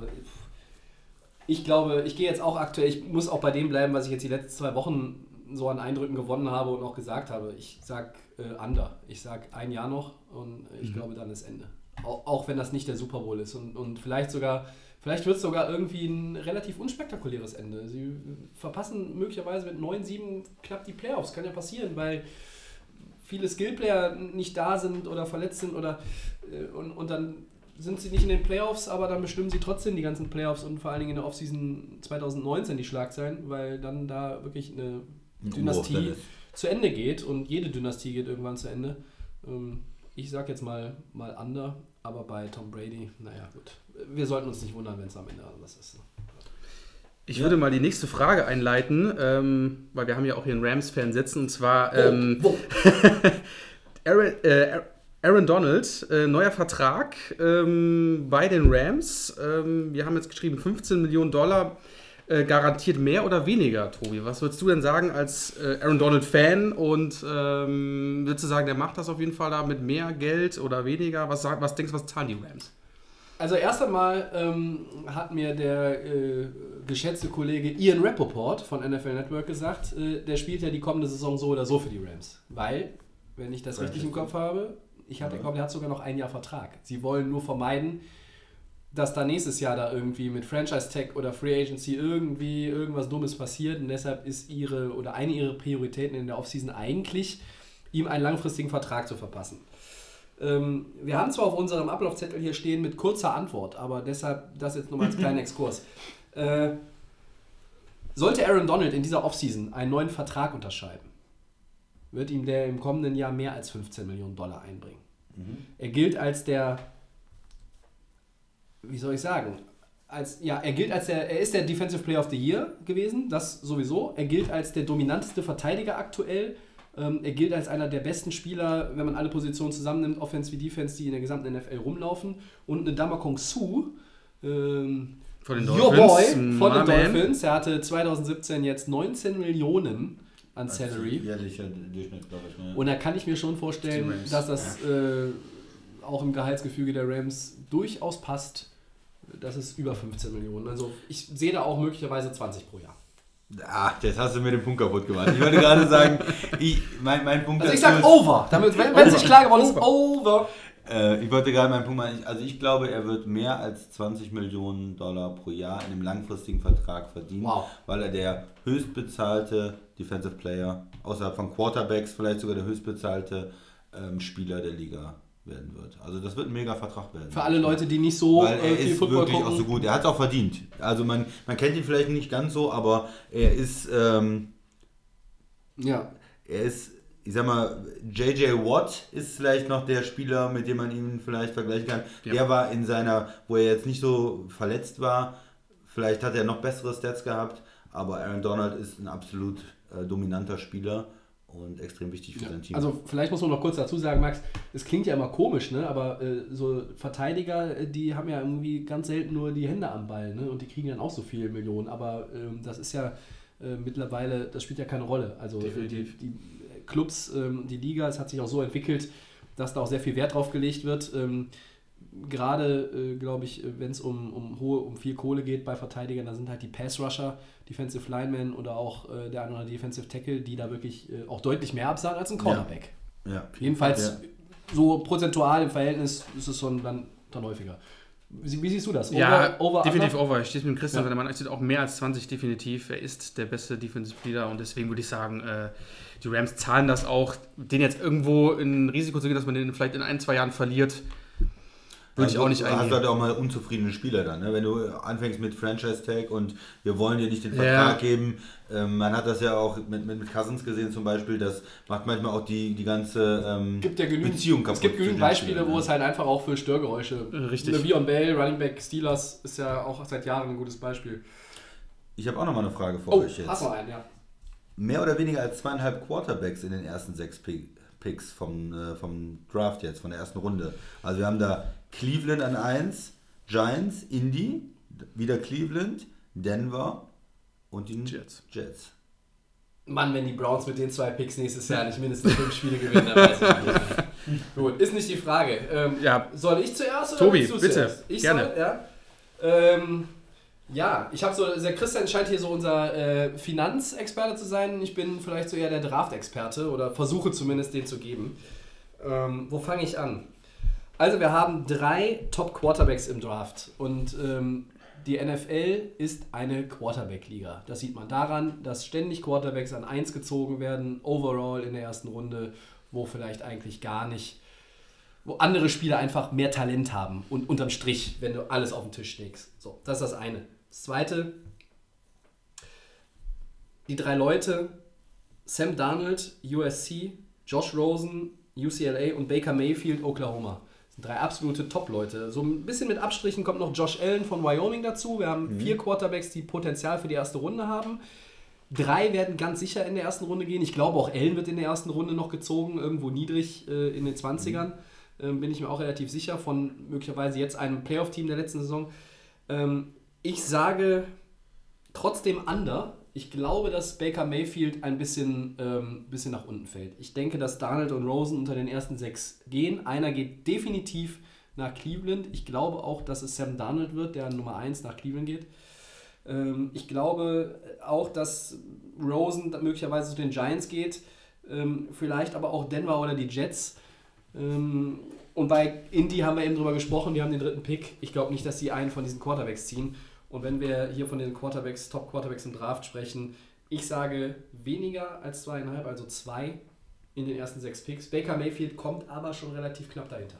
ich glaube, ich gehe jetzt auch aktuell, ich muss auch bei dem bleiben, was ich jetzt die letzten zwei Wochen so an Eindrücken gewonnen habe und auch gesagt habe. Ich sag äh, under. Ich sag ein Jahr noch und ich glaube, dann ist Ende. Auch, auch wenn das nicht der Super Bowl ist und, und vielleicht sogar, vielleicht wird es sogar irgendwie ein relativ unspektakuläres Ende. Sie verpassen möglicherweise mit 9-7 knapp die Playoffs. Kann ja passieren, weil viele Skillplayer nicht da sind oder verletzt sind oder äh, und, und dann sind sie nicht in den Playoffs, aber dann bestimmen sie trotzdem die ganzen Playoffs und vor allen Dingen in der Offseason 2019 die Schlagzeilen, weil dann da wirklich eine Ein Dynastie zu Ende geht und jede Dynastie geht irgendwann zu Ende. Ähm, ich sag jetzt mal, mal under, aber bei Tom Brady, naja gut. Wir sollten uns nicht wundern, wenn es am Ende anders ist. Ich würde mal die nächste Frage einleiten, ähm, weil wir haben ja auch hier einen Rams-Fan sitzen und zwar ähm, oh, *laughs* Aaron, äh, Aaron Donald, äh, neuer Vertrag ähm, bei den Rams. Ähm, wir haben jetzt geschrieben 15 Millionen Dollar. Äh, garantiert mehr oder weniger, Tobi? Was würdest du denn sagen als äh, Aaron Donald-Fan? Und ähm, würdest du sagen, der macht das auf jeden Fall da mit mehr Geld oder weniger? Was, was denkst du, was zahlen die Rams? Also erst einmal ähm, hat mir der äh, geschätzte Kollege Ian Rappaport von NFL Network gesagt, äh, der spielt ja die kommende Saison so oder so für die Rams. Weil, wenn ich das richtig im Kopf habe, ich hatte, glaube, der hat sogar noch ein Jahr Vertrag. Sie wollen nur vermeiden, dass da nächstes Jahr da irgendwie mit Franchise Tag oder Free Agency irgendwie irgendwas Dummes passiert und deshalb ist ihre oder eine ihrer Prioritäten in der Offseason eigentlich, ihm einen langfristigen Vertrag zu verpassen. Ähm, wir haben zwar auf unserem Ablaufzettel hier stehen mit kurzer Antwort, aber deshalb das jetzt nochmal als kleinen *laughs* Exkurs. Äh, sollte Aaron Donald in dieser Offseason einen neuen Vertrag unterschreiben, wird ihm der im kommenden Jahr mehr als 15 Millionen Dollar einbringen. Er gilt als der, wie soll ich sagen, als, ja, er gilt als der, er ist der Defensive Player of the Year gewesen, das sowieso. Er gilt als der dominanteste Verteidiger aktuell. Ähm, er gilt als einer der besten Spieler, wenn man alle Positionen zusammennimmt, Offense wie Defense, die in der gesamten NFL rumlaufen. Und eine Damakong Su, ähm, Von den Your Dolphins, Boy von den. Dolphins. Er hatte 2017 jetzt 19 Millionen an Salary. Jährlicher Durchschnitt, glaube ich. Ne? Und da kann ich mir schon vorstellen, dass das äh, auch im Gehaltsgefüge der Rams durchaus passt. Das ist über 15 Millionen. Also ich sehe da auch möglicherweise 20 pro Jahr. Ah, jetzt hast du mir den Punkt kaputt gemacht. Ich wollte gerade sagen, ich, mein, mein Punkt Also ich dazu sage ist- over. Damit, wenn es nicht klar geworden ist, over. Äh, ich wollte gerade meinen Punkt machen. Ich- Also ich glaube, er wird mehr als 20 Millionen Dollar pro Jahr in einem langfristigen Vertrag verdienen, Wow. weil er der höchstbezahlte Defensive Player, außerhalb von Quarterbacks vielleicht sogar der höchstbezahlte ähm, Spieler der Liga werden wird. Also das wird ein mega Vertrag werden. Für alle Leute, die nicht so Weil äh, er viel ist Football wirklich gucken. auch so gut. Er hat es auch verdient. Also man, man kennt ihn vielleicht nicht ganz so, aber er ist, ähm, Ja. er ist, ich sag mal, JJ Watt ist vielleicht noch der Spieler, mit dem man ihn vielleicht vergleichen kann. Ja. Der war in seiner, wo er jetzt nicht so verletzt war, vielleicht hat er noch bessere Stats gehabt, aber Aaron Donald ist ein absolut äh, dominanter Spieler und extrem wichtig für sein Team. Also vielleicht muss man noch kurz dazu sagen, Max, es klingt ja immer komisch, ne? aber äh, so Verteidiger, äh, die haben ja irgendwie ganz selten nur die Hände am Ball ne? und die kriegen dann auch so viele Millionen. Aber ähm, das ist ja äh, mittlerweile, das spielt ja keine Rolle. Also äh, die, die Clubs, ähm, die Liga, es hat sich auch so entwickelt, dass da auch sehr viel Wert drauf gelegt wird. Ähm, Gerade, äh, glaube ich, wenn es um, um hohe, um viel Kohle geht bei Verteidigern, da sind halt die Pass-Rusher, Defensive Linemen oder auch äh, der andere Defensive Tackle, die da wirklich äh, auch deutlich mehr absagen als ein Cornerback. ja. Jedenfalls Ja. so prozentual im Verhältnis ist es schon dann, dann häufiger. Wie, wie siehst du das? Ja, over, definitiv under? over. Ich stehe mit Christian, Ja. ja. der Mann steht auch mehr als 20 definitiv. Er ist der beste Defensive Leader und deswegen würde ich sagen, äh, die Rams zahlen das auch. Den jetzt irgendwo in Risiko zu gehen, dass man den vielleicht in ein, zwei Jahren verliert, würde ich Also, auch nicht du hast eingehen. halt auch mal unzufriedene Spieler dann, ne? wenn du anfängst mit Franchise Tag und wir wollen dir nicht den Ja. Vertrag geben. Ähm, man hat das ja auch mit, mit, Cousins gesehen zum Beispiel, das macht manchmal auch die, die ganze ähm, gibt ja genügend, Beziehung es kaputt. gibt genügend Beispiele, Spielern, wo ne? es halt einfach auch für Störgeräusche. Richtig. Le'Veon Bell, Running Back Steelers ist ja auch seit Jahren ein gutes Beispiel. Ich habe auch noch mal eine Frage für Oh, euch jetzt. hast du einen, ja. Mehr oder weniger als zweieinhalb Quarterbacks in den ersten sechs Pi- Picks vom, äh, vom Draft jetzt, von der ersten Runde. Also wir haben da Cleveland an 1, Giants, Indy, wieder Cleveland, Denver und die Jets. Jets. Mann, wenn die Browns mit den zwei Picks nächstes Jahr nicht mindestens fünf Spiele gewinnen, dann weiß ich nicht. *laughs* Gut, ist nicht die Frage. Ähm, Ja. Soll ich zuerst oder Tobi, bitte. zuerst? Ich Gerne. Soll, ja. Ähm, ja, ich habe so, der Christian scheint hier so unser äh, Finanzexperte zu sein. Ich bin vielleicht so eher der Draft-Experte oder versuche zumindest den zu geben. Ähm, wo fange ich an? Also wir haben drei Top-Quarterbacks im Draft und ähm, die NFL ist eine Quarterback-Liga. Das sieht man daran, dass ständig Quarterbacks an 1 gezogen werden, overall in der ersten Runde, wo vielleicht eigentlich gar nicht, wo andere Spieler einfach mehr Talent haben und unterm Strich, wenn du alles auf den Tisch legst. So, das ist das eine. Das zweite, die drei Leute, Sam Darnold, USC, Josh Rosen, UCLA und Baker Mayfield, Oklahoma. Drei absolute Top-Leute. So ein bisschen mit Abstrichen kommt noch Josh Allen von Wyoming dazu. Wir haben vier Quarterbacks, die Potenzial für die erste Runde haben. Drei werden ganz sicher in der ersten Runde gehen. Ich glaube, auch Allen wird in der ersten Runde noch gezogen, irgendwo niedrig äh, in den 20ern. Ähm, bin ich mir auch relativ sicher, von möglicherweise jetzt einem Playoff-Team der letzten Saison. Ähm, ich sage trotzdem under. Ich glaube, dass Baker Mayfield ein bisschen, ähm, bisschen nach unten fällt. Ich denke, dass Donald und Rosen unter den ersten sechs gehen. Einer geht definitiv nach Cleveland. Ich glaube auch, dass es Sam Darnold wird, der Nummer 1 nach Cleveland geht. Ähm, ich glaube auch, dass Rosen möglicherweise zu den Giants geht. Ähm, vielleicht aber auch Denver oder die Jets. Ähm, und bei Indy haben wir eben drüber gesprochen, die haben den dritten Pick. Ich glaube nicht, dass sie einen von diesen Quarterbacks ziehen. Und wenn wir hier von den Quarterbacks, Top Quarterbacks im Draft sprechen, ich sage weniger als zweieinhalb, also zwei in den ersten sechs Picks. Baker Mayfield kommt aber schon relativ knapp dahinter.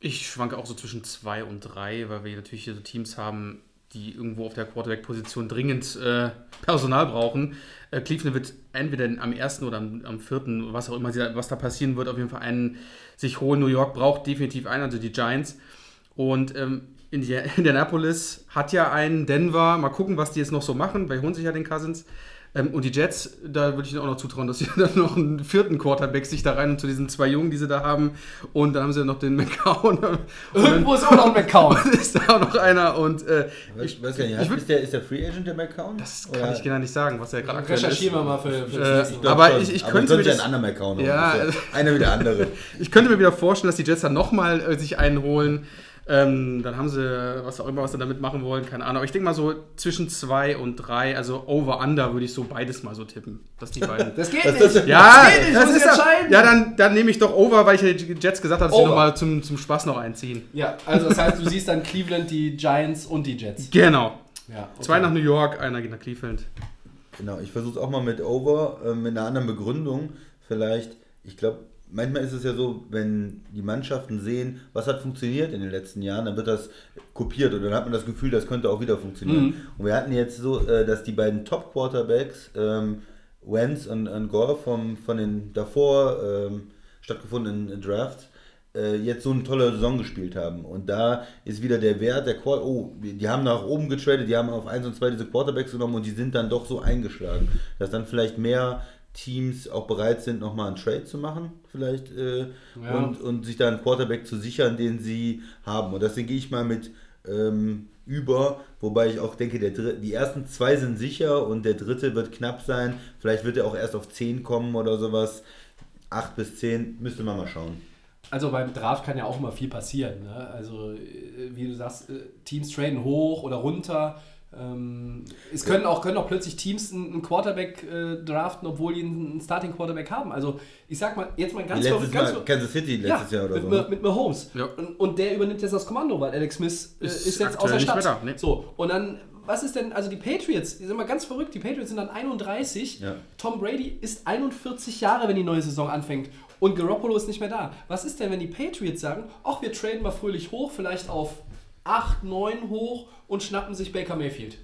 Ich schwanke auch so zwischen zwei und drei, weil wir natürlich hier so Teams haben, die irgendwo auf der Quarterback-Position dringend äh, Personal brauchen. Äh, Cleveland wird entweder am ersten oder am, am vierten, was auch immer, was da passieren wird, auf jeden Fall einen sich holen. New York braucht definitiv einen, also die Giants. Und ähm, *laughs* Indianapolis hat ja einen, Denver, mal gucken, was die jetzt noch so machen, weil holen sich ja den Cousins. Ähm, und die Jets, da würde ich ihnen auch noch zutrauen, dass sie *laughs* dann noch einen vierten Quarterback sich da rein und zu diesen zwei Jungen, die sie da haben. Und dann haben sie noch den McCown. *laughs* Und Irgendwo ist auch noch ein McCown. dann ist da auch noch einer. Und äh, Ich weiß gar nicht, ich würd- ist, der, ist der Free Agent der McCown? das kann ich genau nicht sagen, was er gerade aktuell ist. Recherchieren wir mal für, für Äh, Mal. aber ich- ich könnte mir ja das- ein anderer McCown. Ja, Ja, einer wie der andere. Ich könnte mir wieder vorstellen, dass die Jets dann nochmal äh, sich einen holen. Ähm, dann haben sie was auch immer, was sie damit machen wollen, keine Ahnung. Aber ich denke mal so zwischen zwei und drei, also over-under würde ich so beides mal so tippen. Dass die beiden. *laughs* Das geht nicht. das ja, geht nicht, das ist entscheiden. ja, dann, dann nehme ich doch over, weil ich ja die Jets gesagt habe, dass sie Over. nochmal zum, zum Spaß noch einziehen. Ja, also das heißt, du siehst dann Cleveland, die Giants und die Jets. Genau. Ja, okay. Zwei nach New York, einer geht nach Cleveland. Genau, ich versuche es auch mal mit Over, äh, mit einer anderen Begründung. Vielleicht, ich glaube, manchmal ist es ja so, wenn die Mannschaften sehen, was hat funktioniert in den letzten Jahren, dann wird das kopiert und dann hat man das Gefühl, das könnte auch wieder funktionieren. Mhm. Und wir hatten jetzt so, äh, dass die beiden Top-Quarterbacks, ähm, Wentz und, und Gore vom, von den davor ähm, stattgefundenen Drafts, äh, jetzt so eine tolle Saison gespielt haben. Und da ist wieder der Wert der Quar Oh, die haben nach oben getradet, die haben auf 1 und 2 diese Quarterbacks genommen und die sind dann doch so eingeschlagen, dass dann vielleicht mehr Teams auch bereit sind, nochmal einen Trade zu machen, vielleicht, äh, Ja. und, und sich da einen Quarterback zu sichern, den sie haben. Und deswegen gehe ich mal mit ähm, über, wobei ich auch denke, der die ersten zwei sind sicher und der dritte wird knapp sein. Vielleicht wird er auch erst auf 10 kommen oder sowas. 8 bis 10, müsste man mal schauen. Also beim Draft kann ja auch immer viel passieren. Ne? Also, äh, wie du sagst, äh, Teams traden hoch oder runter. Ähm, es können auch, können auch plötzlich Teams einen Quarterback äh, draften, obwohl die einen Starting Quarterback haben. Also, ich sag mal, jetzt mal ganz Wie ver- letztes ganz Mal, ver- Kansas City letztes ja, Jahr oder mit, so. mit, mit Mahomes. Ja. Und, und der übernimmt jetzt das Kommando, weil Alex Smith äh, Ist ist, jetzt aktuell außer nicht mehr Stadt. da, nee. So, und dann, was ist denn, also die Patriots, die sind mal ganz verrückt, die Patriots sind dann 31. Ja. Tom Brady ist 41 Jahre, wenn die neue Saison anfängt. Und Garoppolo ist nicht mehr da. Was ist denn, wenn die Patriots sagen, ach, wir traden mal fröhlich hoch, vielleicht auf 8, 9 hoch und schnappen sich Baker Mayfield?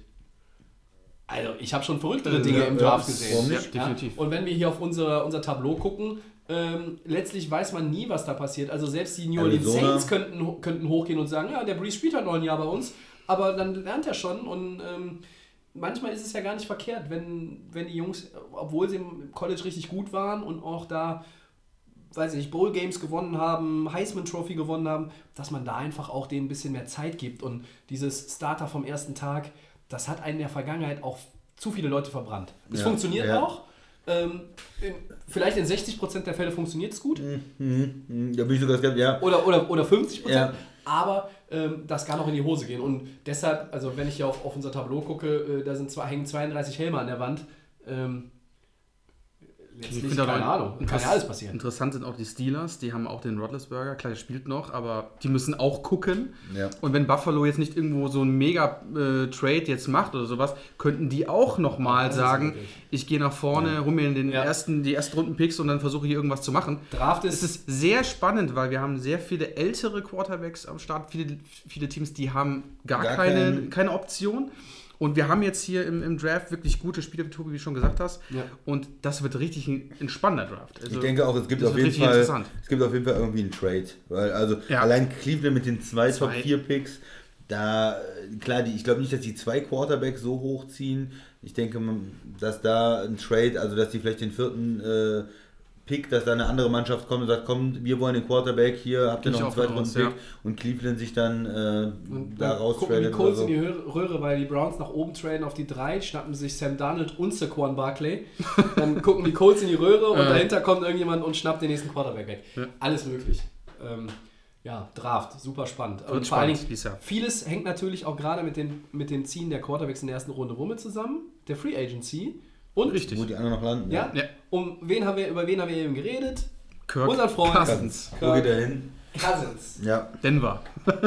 Also, ich habe schon verrücktere Dinge ja, im ja, Draft gesehen. warum nicht? Ja, definitiv. Und wenn wir hier auf unser, unser Tableau gucken, ähm, letztlich weiß man nie, was da passiert. Also selbst die New Orleans. Saints könnten, könnten hochgehen und sagen, ja, der Breeze spielt halt noch ein Jahr bei uns, aber dann lernt er schon und ähm, manchmal ist es ja gar nicht verkehrt, wenn, wenn die Jungs, obwohl sie im College richtig gut waren und auch da, weiß ich nicht, Bowl Games gewonnen haben, Heisman Trophy gewonnen haben, dass man da einfach auch denen ein bisschen mehr Zeit gibt und dieses Starter vom ersten Tag, das hat einen in der Vergangenheit auch zu viele Leute verbrannt. Es Ja, funktioniert ja. auch. Ähm, in, vielleicht in 60% der Fälle funktioniert es gut. Mhm, Da bin ich sogar skeptisch, ja. Oder, oder, oder 50%. Ja. Aber ähm, das kann auch in die Hose gehen. Und deshalb, also wenn ich hier auf, auf unser Tableau gucke, äh, da sind zwar, hängen 32 Helme an der Wand. Ähm, letztlich, auch keine Ahnung. Kann ja alles passieren. Interessant sind auch die Steelers, die haben auch den Rodlesberger, klar, der spielt noch, aber die müssen auch gucken. Ja. Und wenn Buffalo jetzt nicht irgendwo so einen Mega-Trade jetzt macht oder sowas, könnten die auch nochmal ist sagen, möglich. ich gehe nach vorne, hol mir den Ja. ersten, die ersten Runden-Picks und dann versuche hier irgendwas zu machen. Draft Es ist, ist sehr spannend, weil wir haben sehr viele ältere Quarterbacks am Start, viele, viele Teams, die haben gar, Gar keine, keine Option. Und wir haben jetzt hier im, im Draft wirklich gute Spieler, wie Tobi wie schon gesagt hast. Ja. Und das wird richtig ein, ein spannender Draft. Also, Ich denke auch, es gibt auf jeden Fall, es gibt auf jeden Fall irgendwie einen Trade. Weil also Ja. allein Cleveland mit den zwei, Zwei. Top 4 Picks, da klar, die, ich glaube nicht, dass die zwei Quarterbacks so hochziehen. Ich denke, dass da ein Trade, also dass die vielleicht den vierten äh, Pick, dass da eine andere Mannschaft kommt und sagt, komm, wir wollen den Quarterback, hier habt ihr noch einen zweiten aus, Pick und Cleveland sich dann äh, und da dann gucken die Colts so. in die Röhre- weil die Browns nach oben traden auf die 3, schnappen sich Sam Darnold und Saquon Barkley. *laughs* Dann gucken die Colts in die Röhre und Äh. dahinter kommt irgendjemand und schnappt den nächsten Quarterback weg. Alles möglich. Ähm, ja, Draft, super spannend. Und vor allen spannend Dingen, dieses Jahr. vieles hängt natürlich auch gerade mit den, mit den Ziehen der Quarterbacks in der ersten Runde womit zusammen? Der Free Agency. Und, Richtig. Wo die anderen noch landen. ja, Ja. Um wen haben wir, über wen haben wir eben geredet? Kirk Unser Freund. Cousins. Wo geht er hin? Cousins. Ja, Denver.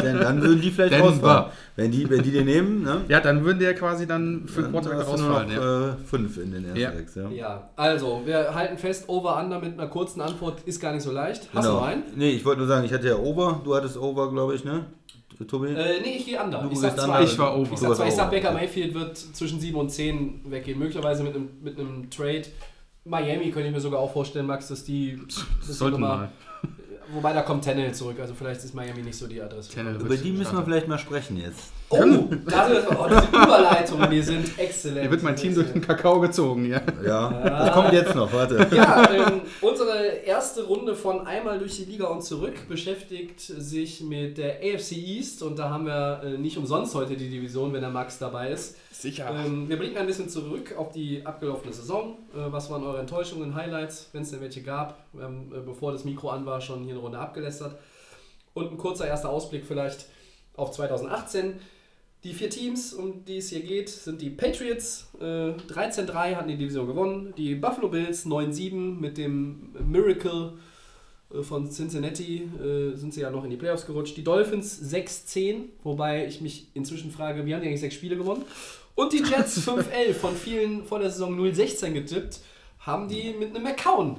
denn dann würden die vielleicht Denver. rausfahren. Wenn die, wenn die den nehmen, ne? Ja, dann würden der quasi dann für Dann Quarterback rausfallen. noch Ja. äh, fünf in den ersten Ja. sechs, ja. Ja, also, wir halten fest, Over-Under mit einer kurzen Antwort ist gar nicht so leicht. Hast Genau. du einen? Nee, ich wollte nur sagen, ich hatte ja Over, du hattest Over, glaube ich, ne? Tobi? Äh, nee, ich gehe Under. Du Ich sag zwei. Under. Ich war Over. Ich sag, zwei. Ich sag Baker. Mayfield wird zwischen 7 und 10 weggehen. Möglicherweise mit einem, mit einem Trade. Miami könnte ich mir sogar auch vorstellen, Max, dass die. Das Sollten noch mal. Wobei da kommt Tannehill zurück. Also vielleicht ist Miami nicht so die Adresse. Über die müssen wir vielleicht mal sprechen jetzt. Oh, da sind, oh, diese Überleitungen, die sind exzellent. Hier wird mein Team durch den Kakao gezogen, ja. Ja, das kommt jetzt noch, warte. Ja, ähm, unsere erste Runde von einmal durch die Liga und zurück beschäftigt sich mit der AFC East und da haben wir äh, nicht umsonst heute die Division, wenn der Max dabei ist. Sicher. Ähm, wir blicken ein bisschen zurück auf die abgelaufene Saison. Äh, was waren eure Enttäuschungen, Highlights, wenn es denn welche gab? Wir haben, äh, bevor das Mikro an war, schon hier eine Runde abgelästert. Und ein kurzer erster Ausblick vielleicht auf 2018. Die vier Teams, um die es hier geht, sind die Patriots. Äh, 13-3 hatten die Division gewonnen. Die Buffalo Bills 9-7 mit dem Miracle äh, von Cincinnati äh, sind sie ja noch in die Playoffs gerutscht. Die Dolphins 6-10, wobei ich mich inzwischen frage, wie haben die eigentlich sechs Spiele gewonnen? Und die Jets *laughs* 5-11, von vielen vor der Saison 0-16 getippt, haben die mit einem McCown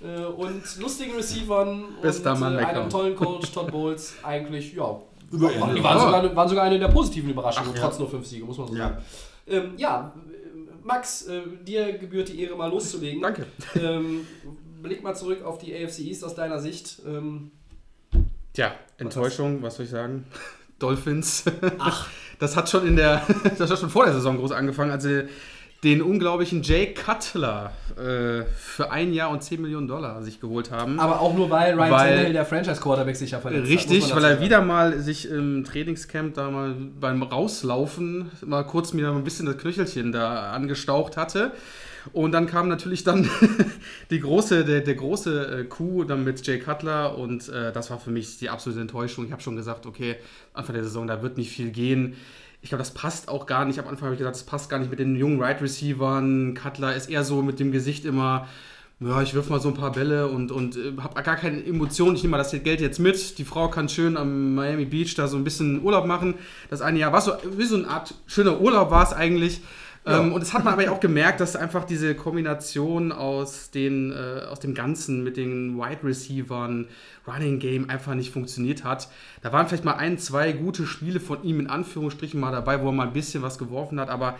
äh, und lustigen Receivern Bester und Mann, äh, einem tollen Coach, Todd Bowles, eigentlich, ja. Über- Waren, Ja. waren, sogar, waren sogar eine der positiven Überraschungen, Ach, ja. trotz nur fünf Siege, muss man so Ja. sagen. Ähm, ja, äh, Max, äh, dir gebührt die Ehre, mal loszulegen. Danke. Ähm, blick mal zurück auf die AFC East aus deiner Sicht. Ähm, Tja, Enttäuschung, was soll ich sagen? *laughs* Dolphins. Ach. *laughs* Das hat schon in der, *laughs* das hat schon vor der Saison groß angefangen, als sie den unglaublichen Jay Cutler äh, für ein Jahr und 10 Millionen Dollar sich geholt haben. aber auch nur, weil Ryan Weil- Tannehill, der Franchise-Quarterback, sich ja verletzt hat, Richtig, man weil er wieder mal sich im Trainingscamp da mal beim Rauslaufen mal kurz mir ein bisschen das Knöchelchen da angestaucht hatte. Und dann kam natürlich dann *laughs* die große, der, der große äh, Coup dann mit Jay Cutler und äh, das war für mich die absolute Enttäuschung. Ich habe schon gesagt, okay, Anfang der Saison, da wird nicht viel gehen. Ich glaube, das passt auch gar nicht. Am Anfang habe ich gedacht, das passt gar nicht mit den jungen Right Receivern. Cutler ist eher so mit dem Gesicht immer, ja, ich wirf mal so ein paar Bälle und, und äh, habe gar keine Emotionen. Ich nehme mal das Geld jetzt mit. Die Frau kann schön am Miami Beach da so ein bisschen Urlaub machen. Das eine Jahr war so, wie so eine Art schöner Urlaub war es eigentlich. Ähm, und das hat man aber auch gemerkt, dass einfach diese Kombination aus, den, äh, aus dem Ganzen mit den Wide Receivern, Running Game einfach nicht funktioniert hat. Da waren vielleicht mal ein, zwei gute Spiele von ihm in Anführungsstrichen mal dabei, wo er mal ein bisschen was geworfen hat, aber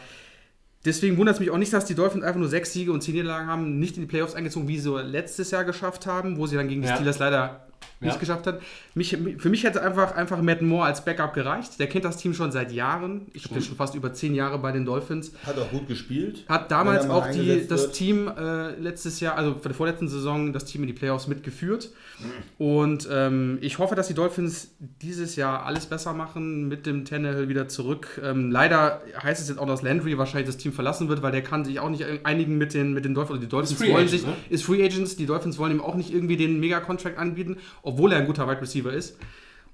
Deswegen wundert es mich auch nicht, dass die Dolphins einfach nur sechs Siege und zehn Niederlagen haben, nicht in die Playoffs eingezogen, wie sie so letztes Jahr geschafft haben, wo sie dann gegen die Ja. Steelers leider nicht Ja. geschafft hat. Mich, für mich hätte einfach, einfach Matt Moore als Backup gereicht. Der kennt das Team schon seit Jahren. Ich bin schon fast über zehn Jahre bei den Dolphins. Hat auch gut gespielt. Hat damals auch die, das wird. Team äh, letztes Jahr, also für der vorletzten Saison, das Team in die Playoffs mitgeführt. Und ähm, ich hoffe, dass die Dolphins dieses Jahr alles besser machen, mit dem Tannehill wieder zurück. Ähm, leider heißt es jetzt auch, dass Landry wahrscheinlich das Team verlassen wird, weil der kann sich auch nicht einigen mit den, mit den Dolphins. Die Dolphins Free wollen Agent, sich, ne? ist Free Agents, die Dolphins wollen ihm auch nicht irgendwie den Mega-Contract anbieten, obwohl er ein guter Wide Receiver ist.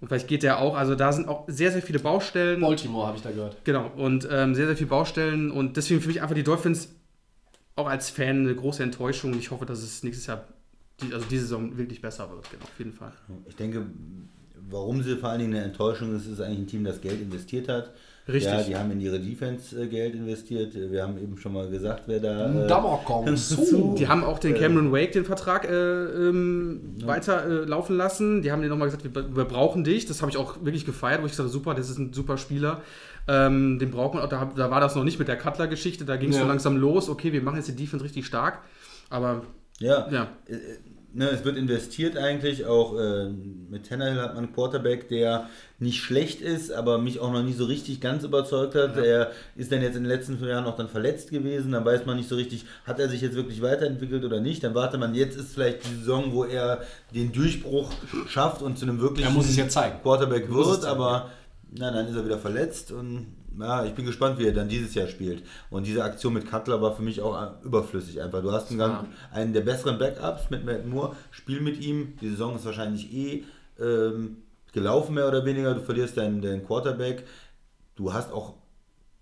Und vielleicht geht der auch. Also da sind auch sehr, sehr viele Baustellen. Baltimore habe ich da gehört. Genau, und ähm, sehr, sehr viele Baustellen. Und deswegen für mich einfach die Dolphins auch als Fan eine große Enttäuschung. Ich hoffe, dass es nächstes Jahr, die, also diese Saison wirklich besser wird. Genau, auf jeden Fall. Ich denke, warum sie vor allen Dingen eine Enttäuschung ist, ist eigentlich ein Team, das Geld investiert hat. Richtig. Ja, die haben in ihre Defense äh, Geld investiert. Wir haben eben schon mal gesagt, wer da. Äh, Dabokong. *laughs* zu- Die haben auch den Cameron Wake den Vertrag äh, ähm, weiter äh, laufen lassen. Die haben denen nochmal gesagt, wir, wir brauchen dich. Das habe ich auch wirklich gefeiert, wo ich gesagt habe, super, das ist ein super Spieler. Ähm, den brauchen wir auch. Da, da war das noch nicht mit der Cutler-Geschichte. Da ging es Ja. so langsam los. Okay, wir machen jetzt die Defense richtig stark. Aber ja, ja, äh, äh, ne, es wird investiert eigentlich. Auch äh, mit Tannehill hat man einen Quarterback, der nicht schlecht ist, aber mich auch noch nicht so richtig ganz überzeugt hat. Er ist dann jetzt in den letzten fünf Jahren auch dann verletzt gewesen. Dann weiß man nicht so richtig, hat er sich jetzt wirklich weiterentwickelt oder nicht. Dann wartet man, jetzt ist vielleicht die Saison, wo er den Durchbruch schafft und zu einem wirklich muss es jetzt zeigen. Quarterback wird, aber na, dann ist er wieder verletzt und ja, ich bin gespannt, wie er dann dieses Jahr spielt. Und diese Aktion mit Cutler war für mich auch äh, überflüssig einfach. Du hast einen, ganz, einen der besseren Backups mit Matt Moore, spiel mit ihm. Die Saison ist wahrscheinlich eh ähm, gelaufen, mehr oder weniger. Du verlierst deinen, deinen Quarterback. Du hast auch,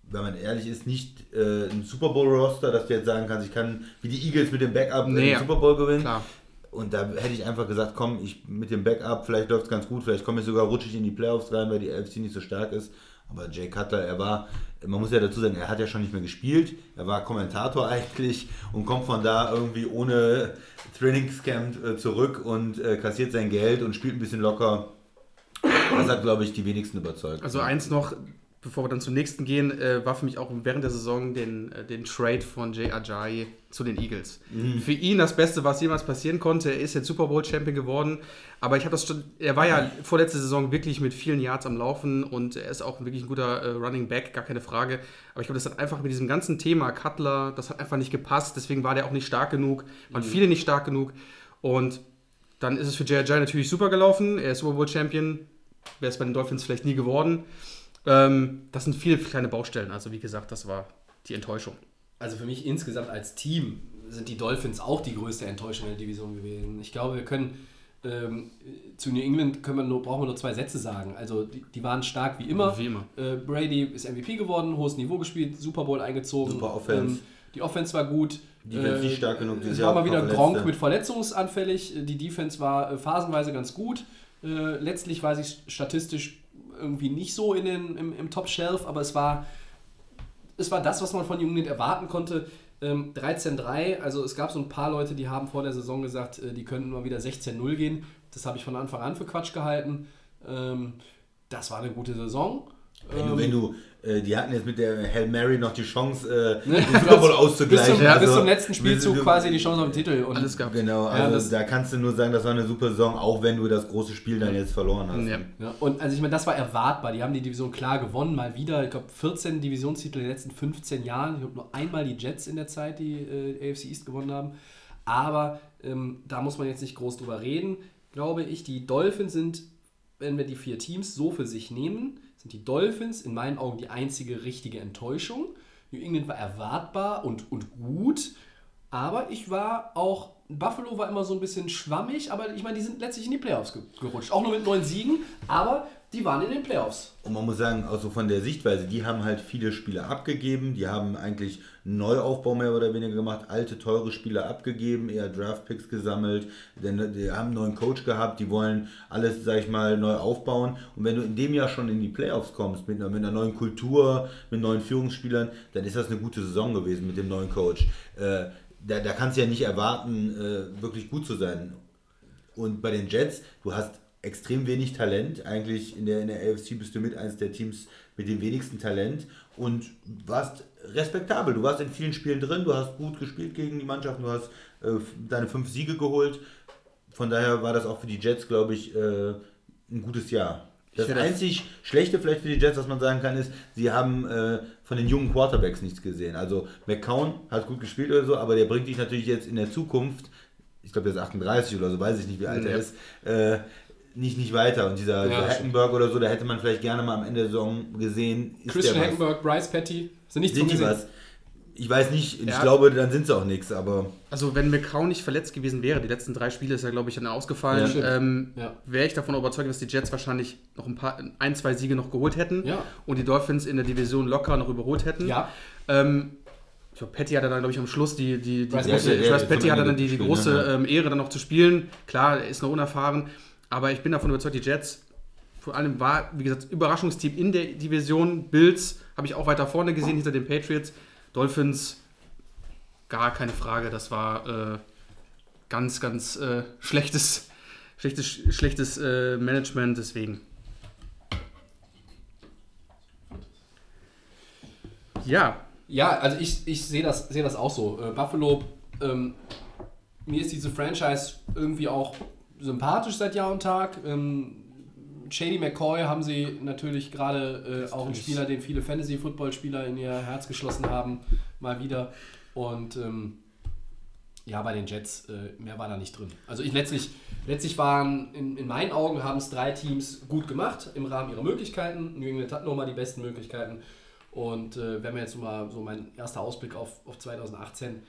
wenn man ehrlich ist, nicht äh, ein Super Bowl-Roster, dass du jetzt sagen kannst, ich kann wie die Eagles mit dem Backup Nee, den Super Bowl gewinnen. klar. Und da hätte ich einfach gesagt, komm, ich mit dem Backup, vielleicht läuft es ganz gut, vielleicht komme ich sogar rutschig in die Playoffs rein, weil die LFC nicht so stark ist. Aber Jay Cutler, er war, man muss ja dazu sagen, er hat ja schon nicht mehr gespielt, er war Kommentator *laughs* eigentlich und kommt von da irgendwie ohne Trainingscamp äh, zurück und äh, kassiert sein Geld und spielt ein bisschen locker. Das hat, glaube ich, die wenigsten überzeugt. Also eins noch, bevor wir dann zum nächsten gehen, äh, war für mich auch während der Saison den, äh, den Trade von Jay Ajayi zu den Eagles. Für ihn das Beste, was jemals passieren konnte. Er ist jetzt Super Bowl Champion geworden, aber ich habe das schon, er war ja vorletzte Saison wirklich mit vielen Yards am Laufen und er ist auch wirklich ein guter äh, Running Back, gar keine Frage. Aber ich glaube, das hat einfach mit diesem ganzen Thema Cutler, das hat einfach nicht gepasst, deswegen war der auch nicht stark genug, waren viele nicht stark genug und dann ist es für Jay Ajayi natürlich super gelaufen. Er ist Super Bowl Champion, wäre es bei den Dolphins vielleicht nie geworden. Ähm, das sind viele kleine Baustellen. Also wie gesagt, das war die Enttäuschung. Also für mich insgesamt als Team sind die Dolphins auch die größte Enttäuschung in der Division gewesen. Ich glaube, wir können ähm, zu New England können wir nur, brauchen wir nur zwei Sätze sagen. Also die, die waren stark wie immer. Wie immer. Äh, Brady ist MVP geworden, hohes Niveau gespielt, Super Bowl eingezogen. Super Offense. Ähm, die Offense war gut. Defense nicht stark genug Es war mal wieder Gronk mit verletzungsanfällig. Die Defense war äh, phasenweise ganz gut. Äh, letztlich war sie statistisch irgendwie nicht so in den, im, im Top-Shelf, aber es war, es war das, was man von England erwarten konnte. Ähm, 13-3, also es gab so ein paar Leute, die haben vor der Saison gesagt, äh, die könnten mal wieder 16-0 gehen. Das habe ich von Anfang an für Quatsch gehalten. Ähm, das war eine gute Saison. Wenn du, wenn du äh, die hatten jetzt mit der Hail Mary noch die Chance, äh, *laughs* den Super Bowl bis, auszugleichen. zum, Also, bis zum letzten Spielzug du- quasi die Chance auf den Titel. Und Alles gab. Genau, Ja, also das- da kannst du nur sagen, das war eine super Saison, auch wenn du das große Spiel dann jetzt verloren hast. Ja. Ja, und also ich meine, das war erwartbar. Die haben die Division klar gewonnen, mal wieder. Ich glaube, 14 Divisionstitel in den letzten 15 Jahren. Ich glaube, nur einmal die Jets in der Zeit, die äh, AFC East gewonnen haben. Aber ähm, da muss man jetzt nicht groß drüber reden, glaube ich. Die Dolphins sind, wenn wir die vier Teams so für sich nehmen, sind die Dolphins in meinen Augen die einzige richtige Enttäuschung. New England war erwartbar und, und gut. Aber ich war auch, Buffalo war immer so ein bisschen schwammig, aber ich meine, die sind letztlich in die Playoffs ge gerutscht. Auch nur mit neun Siegen, aber die waren in den Playoffs. Und man muss sagen, auch so von der Sichtweise, die haben halt viele Spieler abgegeben, die haben eigentlich einen Neuaufbau mehr oder weniger gemacht, alte, teure Spieler abgegeben, eher Draftpicks gesammelt, denn die haben einen neuen Coach gehabt, die wollen alles, sag ich mal, neu aufbauen. Und wenn du in dem Jahr schon in die Playoffs kommst, mit einer, mit einer neuen Kultur, mit neuen Führungsspielern, dann ist das eine gute Saison gewesen mit dem neuen Coach. Äh, da, da kannst du ja nicht erwarten, äh, wirklich gut zu sein. Und bei den Jets, du hast extrem wenig Talent. Eigentlich in der, in der AFC bist du mit eines der Teams mit dem wenigsten Talent und warst respektabel. Du warst in vielen Spielen drin, du hast gut gespielt gegen die Mannschaften, du hast äh, deine fünf Siege geholt. Von daher war das auch für die Jets, glaube ich, äh, ein gutes Jahr. Das einzig Schlechte vielleicht für die Jets, was man sagen kann, ist, sie haben äh, von den jungen Quarterbacks nichts gesehen. Also McCown hat gut gespielt oder so, aber der bringt dich natürlich jetzt in der Zukunft, ich glaube, der ist 38 oder so, weiß ich nicht, wie alt er Ja. ist, äh, nicht, nicht weiter. Und dieser, dieser das Hackenberg oder so, da hätte man vielleicht gerne mal am Ende der Saison gesehen, ist Christian der was. Hackenberg, Bryce Petty, sind nichts Sind die was? Ich weiß nicht, ich Ja. glaube, dann sind sie auch nichts, aber Also wenn McCown nicht verletzt gewesen wäre, die letzten drei Spiele ist er, glaube ich, dann ausgefallen, Ja, ähm, Ja. wäre ich davon überzeugt, dass die Jets wahrscheinlich noch ein paar, ein, zwei Siege noch geholt hätten Ja. und die Dolphins in der Division locker noch überholt hätten. Ja. Ähm, ich glaube, Patty hatte dann, glaube ich, am Schluss die, die, die große, Petty, ja, Petty hatte dann die, die große ne, ja. ähm, Ehre, dann noch zu spielen. Klar, er ist noch unerfahren, aber ich bin davon überzeugt, die Jets, vor allem war, wie gesagt, Überraschungsteam in der Division. Bills habe ich auch weiter vorne gesehen, hinter den Patriots. Dolphins, gar keine Frage, das war äh, ganz, ganz äh, schlechtes, schlechtes, schlechtes äh, Management, deswegen. Ja, Ja, also ich, ich sehe das, sehe das auch so. Äh, Buffalo, ähm, mir ist diese Franchise irgendwie auch sympathisch seit Jahr und Tag. Ähm, Shady McCoy haben sie natürlich gerade äh, auch einen Spieler, den viele Fantasy-Football-Spieler in ihr Herz geschlossen haben, mal wieder. Und ähm, ja, bei den Jets, äh, mehr war da nicht drin. Also ich letztlich, letztlich waren, in, in meinen Augen haben es drei Teams gut gemacht im Rahmen ihrer Möglichkeiten. New England hat nochmal die besten Möglichkeiten. Und äh, wenn wir jetzt mal so mein erster Ausblick auf, auf 2018.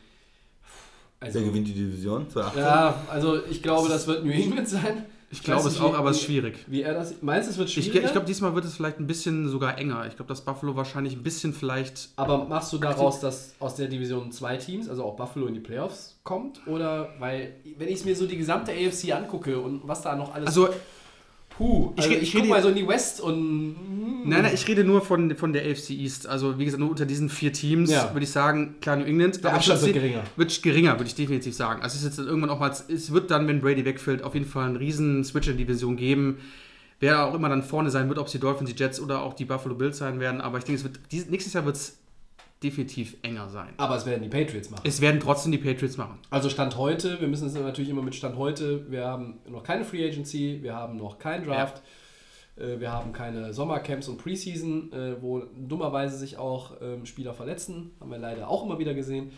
Also, wer gewinnt die Division? 2018? ja, also ich glaube, das wird New England sein. ich glaube weiß es nicht, auch, wie- aber es ist wie- schwierig. Wie er das. Meinst du, es wird Ich, schwieriger? ich glaube, diesmal wird es vielleicht ein bisschen sogar enger. Ich glaube, dass Buffalo wahrscheinlich ein bisschen vielleicht. Aber machst du daraus, dass aus der Division zwei Teams, also auch Buffalo in die Playoffs kommt? Oder weil, wenn ich mir so die gesamte AFC angucke und was da noch alles. Also, puh, ich also ich, ich rede- mal so in die West und. nein, nein, ich rede nur von, von der AFC East. Also, wie gesagt, nur unter diesen vier Teams Ja. würde ich sagen, klar, New England. Der Abstand wird geringer. Wird geringer, würde ich definitiv sagen. Also, es ist jetzt irgendwann auch mal, es wird dann, wenn Brady wegfällt, auf jeden Fall einen riesen Switch in die Division geben. Wer auch immer dann vorne sein wird, ob es die Dolphins, die Jets oder auch die Buffalo Bills sein werden. Aber ich denke, es wird, nächstes Jahr wird es definitiv enger sein. Aber es werden die Patriots machen. Es werden trotzdem die Patriots machen. Also Stand heute, wir müssen es natürlich immer mit Stand heute, wir haben noch keine Free Agency, wir haben noch keinen Draft, äh, wir haben keine Sommercamps und Preseason, äh, wo dummerweise sich auch ähm, Spieler verletzen, haben wir leider auch immer wieder gesehen.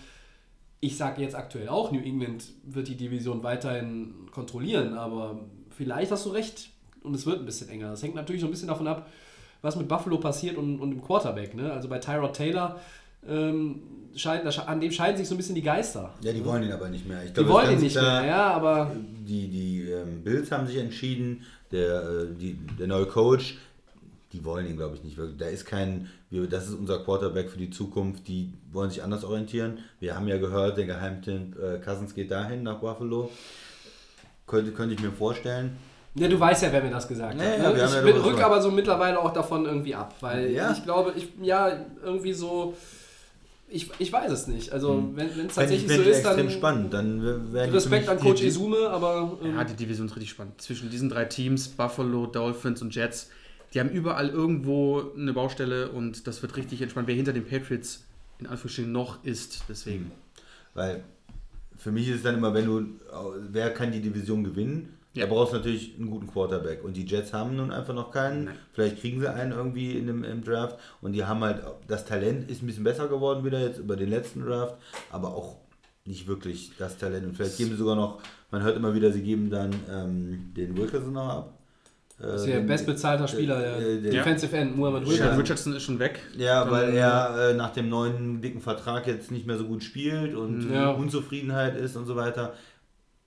Ich sage jetzt aktuell auch, New England wird die Division weiterhin kontrollieren, aber vielleicht hast du recht und es wird ein bisschen enger. Das hängt natürlich so ein bisschen davon ab, was mit Buffalo passiert und, und dem Quarterback. Ne? Also bei Tyrod Taylor, ähm, scheiden, da sche- an dem scheiden sich so ein bisschen die Geister. Ja, die wollen ihn aber nicht mehr. Ich Die glaube, wollen ihn nicht klar, mehr, ja, aber Die, die ähm, Bills haben sich entschieden, der, äh, die, der neue Coach, die wollen ihn, glaube ich, nicht wirklich. Da ist kein, wir, das ist unser Quarterback für die Zukunft, die wollen sich anders orientieren. Wir haben ja gehört, der Geheimtipp äh, Cousins geht dahin nach Buffalo. Könnte, könnte ich mir vorstellen. ja, du weißt ja, wer mir das gesagt Ja, hat. ja, ne? ich ja rück aber so mittlerweile auch davon irgendwie ab, weil Ja. ich glaube, ich, ja, irgendwie so, ich, ich weiß es nicht. Also, wenn es Fände ich, tatsächlich so ist, dann extrem spannend. Dann wäre Respekt an Coach Izume, aber ähm, Ja, die Division ist richtig spannend. Zwischen diesen drei Teams, Buffalo, Dolphins und Jets, die haben überall irgendwo eine Baustelle und das wird richtig entspannt. Wer hinter den Patriots in Anführungsstrichen noch ist, deswegen. Weil für mich ist es dann immer, wenn du, wer kann die Division gewinnen? Ja. Da brauchst du natürlich einen guten Quarterback. Und die Jets haben nun einfach noch keinen. Nein. Vielleicht kriegen sie einen irgendwie in dem, im Draft. Und die haben halt, das Talent ist ein bisschen besser geworden wieder jetzt über den letzten Draft, aber auch nicht wirklich das Talent. Und vielleicht geben sie sogar noch, man hört immer wieder, sie geben dann ähm, den Wilkerson noch ab. Äh, das ist der den- bestbezahlter Spieler, der äh, der- Defensive End, Muhammad Wilkerson. Richardson ist schon weg. Ja, weil er äh, nach dem neuen dicken Vertrag jetzt nicht mehr so gut spielt und Ja. Unzufriedenheit ist und so weiter.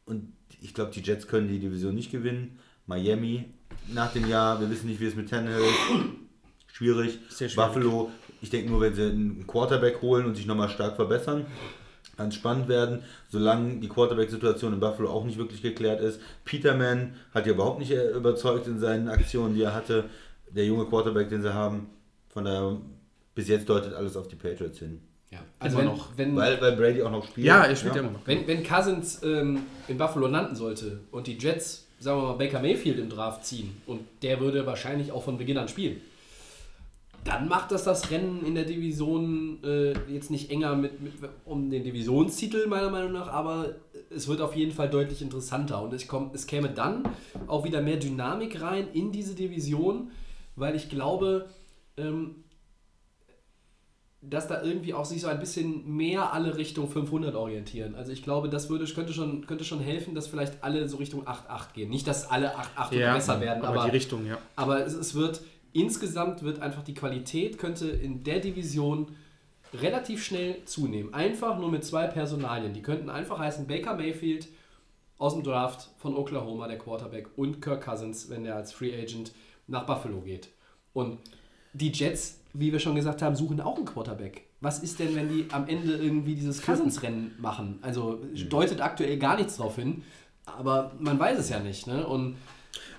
Und ich glaube, die Jets können die Division nicht gewinnen. Miami nach dem Jahr, wir wissen nicht, wie es mit Tannehill ist. Schwierig. Schwierig. Buffalo, ich denke nur, wenn sie einen Quarterback holen und sich nochmal stark verbessern, kann es spannend werden, solange die Quarterback-Situation in Buffalo auch nicht wirklich geklärt ist. Peterman hat ja überhaupt nicht äh, überzeugt in seinen Aktionen, die er hatte. Der junge Quarterback, den sie haben. Von daher, bis jetzt deutet alles auf die Patriots hin. Ja. Also Immer wenn, noch. wenn, Weil, weil Brady auch noch spielt. Ja, er spielt ja immer noch. wenn, wenn Cousins ähm, in Buffalo landen sollte und die Jets, sagen wir mal, Baker Mayfield im Draft ziehen und der würde wahrscheinlich auch von Beginn an spielen, dann macht das das Rennen in der Division äh, jetzt nicht enger mit, mit, um den Divisionstitel, meiner Meinung nach, aber es wird auf jeden Fall deutlich interessanter und es, kommt, es käme dann auch wieder mehr Dynamik rein in diese Division, weil ich glaube, ähm, dass da irgendwie auch sich so ein bisschen mehr alle Richtung 500 orientieren. Also ich glaube, das würde, könnte, schon, könnte schon helfen, dass vielleicht alle so Richtung 8-8 gehen. Nicht, dass alle 8-8 oder besser werden, aber, aber, die Richtung, ja. aber es, es wird, insgesamt wird einfach die Qualität könnte in der Division relativ schnell zunehmen. Einfach nur mit zwei Personalien. Die könnten einfach heißen Baker Mayfield aus dem Draft von Oklahoma, der Quarterback, und Kirk Cousins, wenn der als Free Agent nach Buffalo geht. Und die Jets, wie wir schon gesagt haben, suchen auch einen Quarterback. Was ist denn, wenn die am Ende irgendwie dieses Cousins-Rennen machen? Also deutet aktuell gar nichts drauf hin, aber man weiß es ja nicht. Ne? Und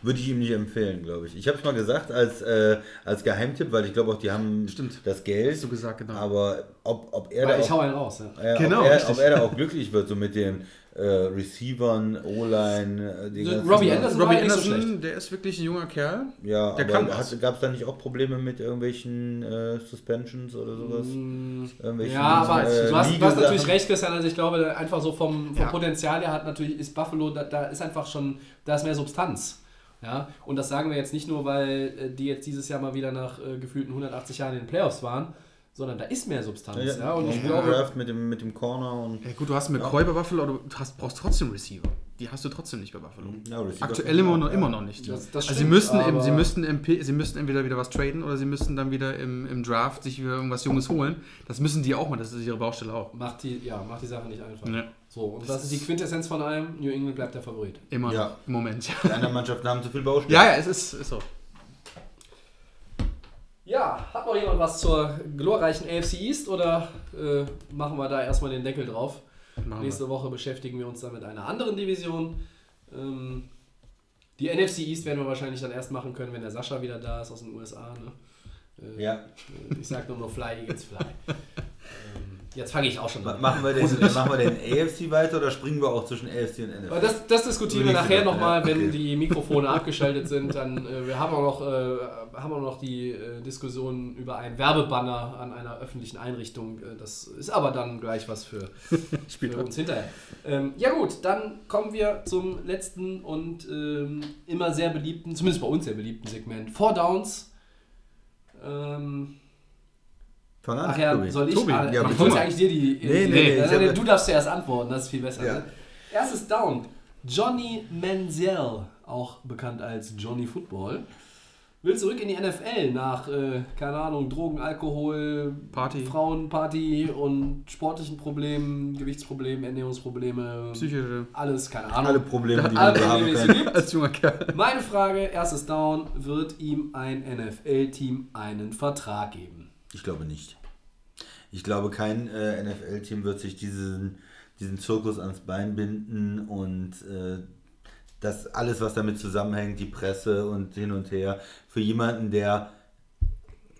Würde ich ihm nicht empfehlen, glaube ich. Ich habe es mal gesagt als, äh, als Geheimtipp, weil ich glaube auch, die haben Stimmt. das Geld. Hast du gesagt, genau. Aber ob, ob er weil da ich auch hau einen raus. Ja. Ja, Genau, ob, er, ob er da auch glücklich wird, so mit den äh, Receivern, O-Line, äh, Robbie Anderson Robbie war nicht so Anderson, schlecht. der ist wirklich ein junger Kerl. Ja, der kann gab es da nicht auch Probleme mit irgendwelchen äh, Suspensions oder sowas? Irgendwelchen, Mm, Ja, aber äh, du hast, du hast natürlich recht, Christian. Also ich glaube, einfach so vom, vom Ja. Potenzial her hat natürlich, ist Buffalo, da, da ist einfach schon, da ist mehr Substanz. Ja, und das sagen wir jetzt nicht nur, weil äh, die jetzt dieses Jahr mal wieder nach äh, gefühlten 180 Jahren in den Playoffs waren, sondern da ist mehr Substanz. Ja, Ja, und ich glaube, Draft mit dem, mit dem Corner und Ja, gut, du hast mit McCoy bei Buffalo, aber du hast, brauchst trotzdem Receiver. Die hast du trotzdem nicht bei Buffalo. ja, Receiver Aktuell immer noch, ja. immer noch nicht. Das- das also sie stimmt, müssten, im, sie, müssten im, sie müssten entweder wieder was traden oder sie müssten dann wieder im, im Draft sich wieder irgendwas Junges holen. Das müssen die auch mal, das ist ihre Baustelle auch. macht die, ja, macht die Sache nicht einfach. Ne. So, und das ist die Quintessenz von allem. New England bleibt der Favorit. Immer Ja. im Moment. Die anderen Mannschaften haben zu viel Baustelle. Ja, ja, es ist, ist so. Ja, hat noch jemand was zur glorreichen AFC East oder äh, machen wir da erstmal den Deckel drauf? Machen Nächste Woche beschäftigen wir uns dann mit einer anderen Division. Ähm, die NFC East werden wir wahrscheinlich dann erst machen können, wenn der Sascha wieder da ist aus den USA. Ne? Äh, Ja. äh, Ich sag nur noch Fly Eagles Fly. *laughs* ähm, jetzt fange ich auch schon an. Machen wir, den, machen wir den AFC weiter oder springen wir auch zwischen AFC und NFL? Aber das, das diskutieren wir nachher nochmal, wenn Okay. die Mikrofone *laughs* abgeschaltet sind. Dann äh, wir haben auch noch, äh, haben auch noch die äh, Diskussion über einen Werbebanner an einer öffentlichen Einrichtung. Äh, das ist aber dann gleich was für, *laughs* für uns hinterher. Ähm, ja gut, dann kommen wir zum letzten und ähm, immer sehr beliebten, zumindest bei uns sehr beliebten Segment. Four Downs. Ähm, Fang an, ach ja, Tobi. soll ich? Tobi, ah, ja, ich wollte mal. eigentlich dir die. die Nee, nee, nee, du darfst zuerst antworten, das ist viel besser. Ja. Ne? Erstes Down. Johnny Manziel, auch bekannt als Johnny Football, will zurück in die NFL nach, äh, keine Ahnung, Drogen, Alkohol, Party. Frauenparty und sportlichen Problemen, Gewichtsproblemen, Ernährungsprobleme, Psychische. alles, keine Ahnung. Alle Probleme, die Alle man so haben kann. gibt. Als junger Kerl. Meine Frage, erstes Down, wird ihm ein NFL-Team einen Vertrag geben? Ich glaube nicht. Ich glaube, kein äh, NFL-Team wird sich diesen, diesen Zirkus ans Bein binden und äh, das alles, was damit zusammenhängt, die Presse und hin und her, für jemanden, der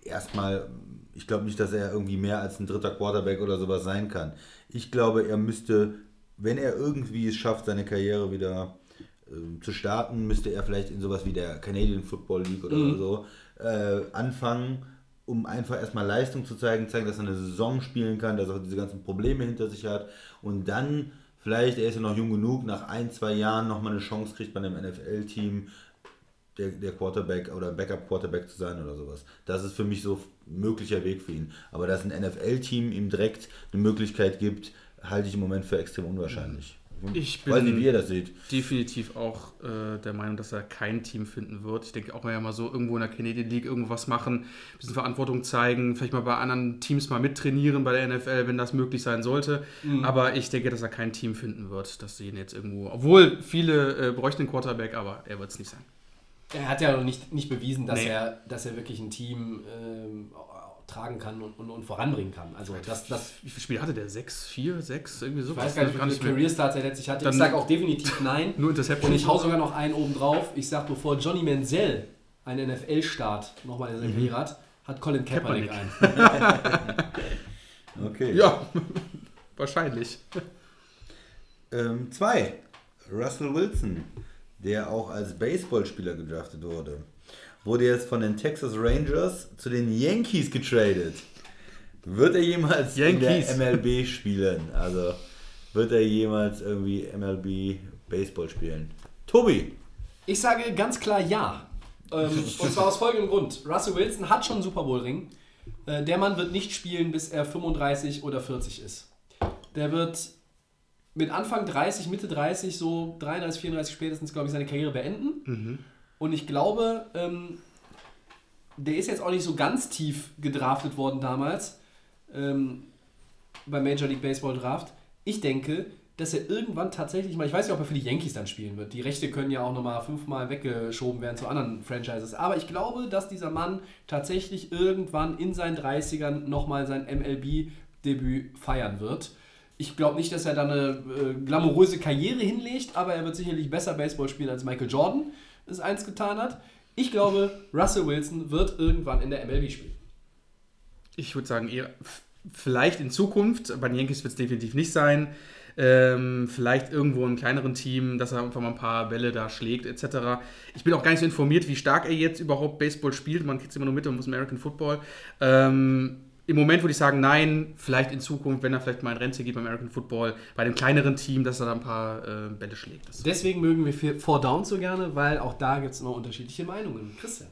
erstmal ich glaube nicht, dass er irgendwie mehr als ein dritter Quarterback oder sowas sein kann. Ich glaube, er müsste, wenn er irgendwie es schafft, seine Karriere wieder äh, zu starten, müsste er vielleicht in sowas wie der Canadian Football League oder Mhm. so äh, anfangen, um einfach erstmal Leistung zu zeigen, zeigen, dass er eine Saison spielen kann, dass er diese ganzen Probleme hinter sich hat und dann vielleicht, er ist ja noch jung genug, nach ein, zwei Jahren nochmal eine Chance kriegt bei einem NFL-Team, der, der Quarterback oder Backup-Quarterback zu sein oder sowas. Das ist für mich so ein möglicher Weg für ihn. Aber dass ein NFL-Team ihm direkt eine Möglichkeit gibt, halte ich im Moment für extrem unwahrscheinlich. Ich weiß bin- nicht, wie ihr das seht. definitiv auch äh, der Meinung, dass er kein Team finden wird. Ich denke auch mal ja mal so irgendwo in der Canadian League irgendwas machen, ein bisschen Verantwortung zeigen, vielleicht mal bei anderen Teams mal mittrainieren bei der NFL, wenn das möglich sein sollte. Aber ich denke, dass er kein Team finden wird, dass sie ihn jetzt irgendwo, obwohl viele äh, bräuchten einen Quarterback, aber er wird es nicht sein. Er hat ja noch nicht, nicht bewiesen, dass, Nee. er, dass er wirklich ein Team ähm, tragen kann und, und, und voranbringen kann. Also das, das Wie viele Spiele hatte der? Sechs, vier, sechs, irgendwie so? ich weiß gar nicht, wie viele Career Starts er letztlich hatte. Dann- ich sage auch definitiv nein. *laughs* Nur Interception. Und ich hau sogar noch einen oben drauf. Ich sage, bevor Johnny Manziel einen NFL-Start nochmal in seiner Karriere hat, hat Colin Kaepernick Kaepernick. einen. *laughs* Okay. Ja, *laughs* wahrscheinlich. Ähm, zwei. Russell Wilson, der auch als Baseballspieler gedraftet wurde, wurde jetzt von den Texas Rangers zu den Yankees getradet. Wird er jemals Yankees. in der MLB spielen? Also wird er jemals irgendwie MLB Baseball spielen? Tobi, Ich sage ganz klar ja. Ähm, und zwar aus folgendem Grund. Russell Wilson hat schon einen Super Bowl-Ring. Äh, der Mann wird nicht spielen, bis er 35 oder 40 ist. Der wird mit Anfang 30, Mitte 30, so 33, 34 spätestens, glaube ich, seine Karriere beenden. Und ich glaube, ähm, der ist jetzt auch nicht so ganz tief gedraftet worden damals ähm, beim Major League Baseball Draft. Ich denke, dass er irgendwann tatsächlich mal, ich weiß nicht, ob er für die Yankees dann spielen wird. Die Rechte können ja auch nochmal fünfmal weggeschoben werden zu anderen Franchises. Aber ich glaube, dass dieser Mann tatsächlich irgendwann in seinen 30ern nochmal sein MLB-Debüt feiern wird. Ich glaube nicht, dass er da eine äh, glamouröse Karriere hinlegt, aber er wird sicherlich besser Baseball spielen als Michael Jordan es eins getan hat. Ich glaube, Russell Wilson wird irgendwann in der MLB spielen. Ich würde sagen, eher vielleicht in Zukunft, bei den Yankees wird es definitiv nicht sein. Ähm, vielleicht irgendwo einem kleineren Team, dass er einfach mal ein paar Bälle da schlägt, etc. Ich bin auch gar nicht so informiert, wie stark er jetzt überhaupt Baseball spielt. Man kriegt es immer nur mit aus American Football. Ähm, Im Moment würde ich sagen, nein. Vielleicht in Zukunft, wenn er vielleicht mal in Rente geht beim American Football, bei einem kleineren Team, dass er da ein paar äh, Bälle schlägt. Das Deswegen mögen wir vier- Four Down so gerne, weil auch da gibt es immer unterschiedliche Meinungen. Christian.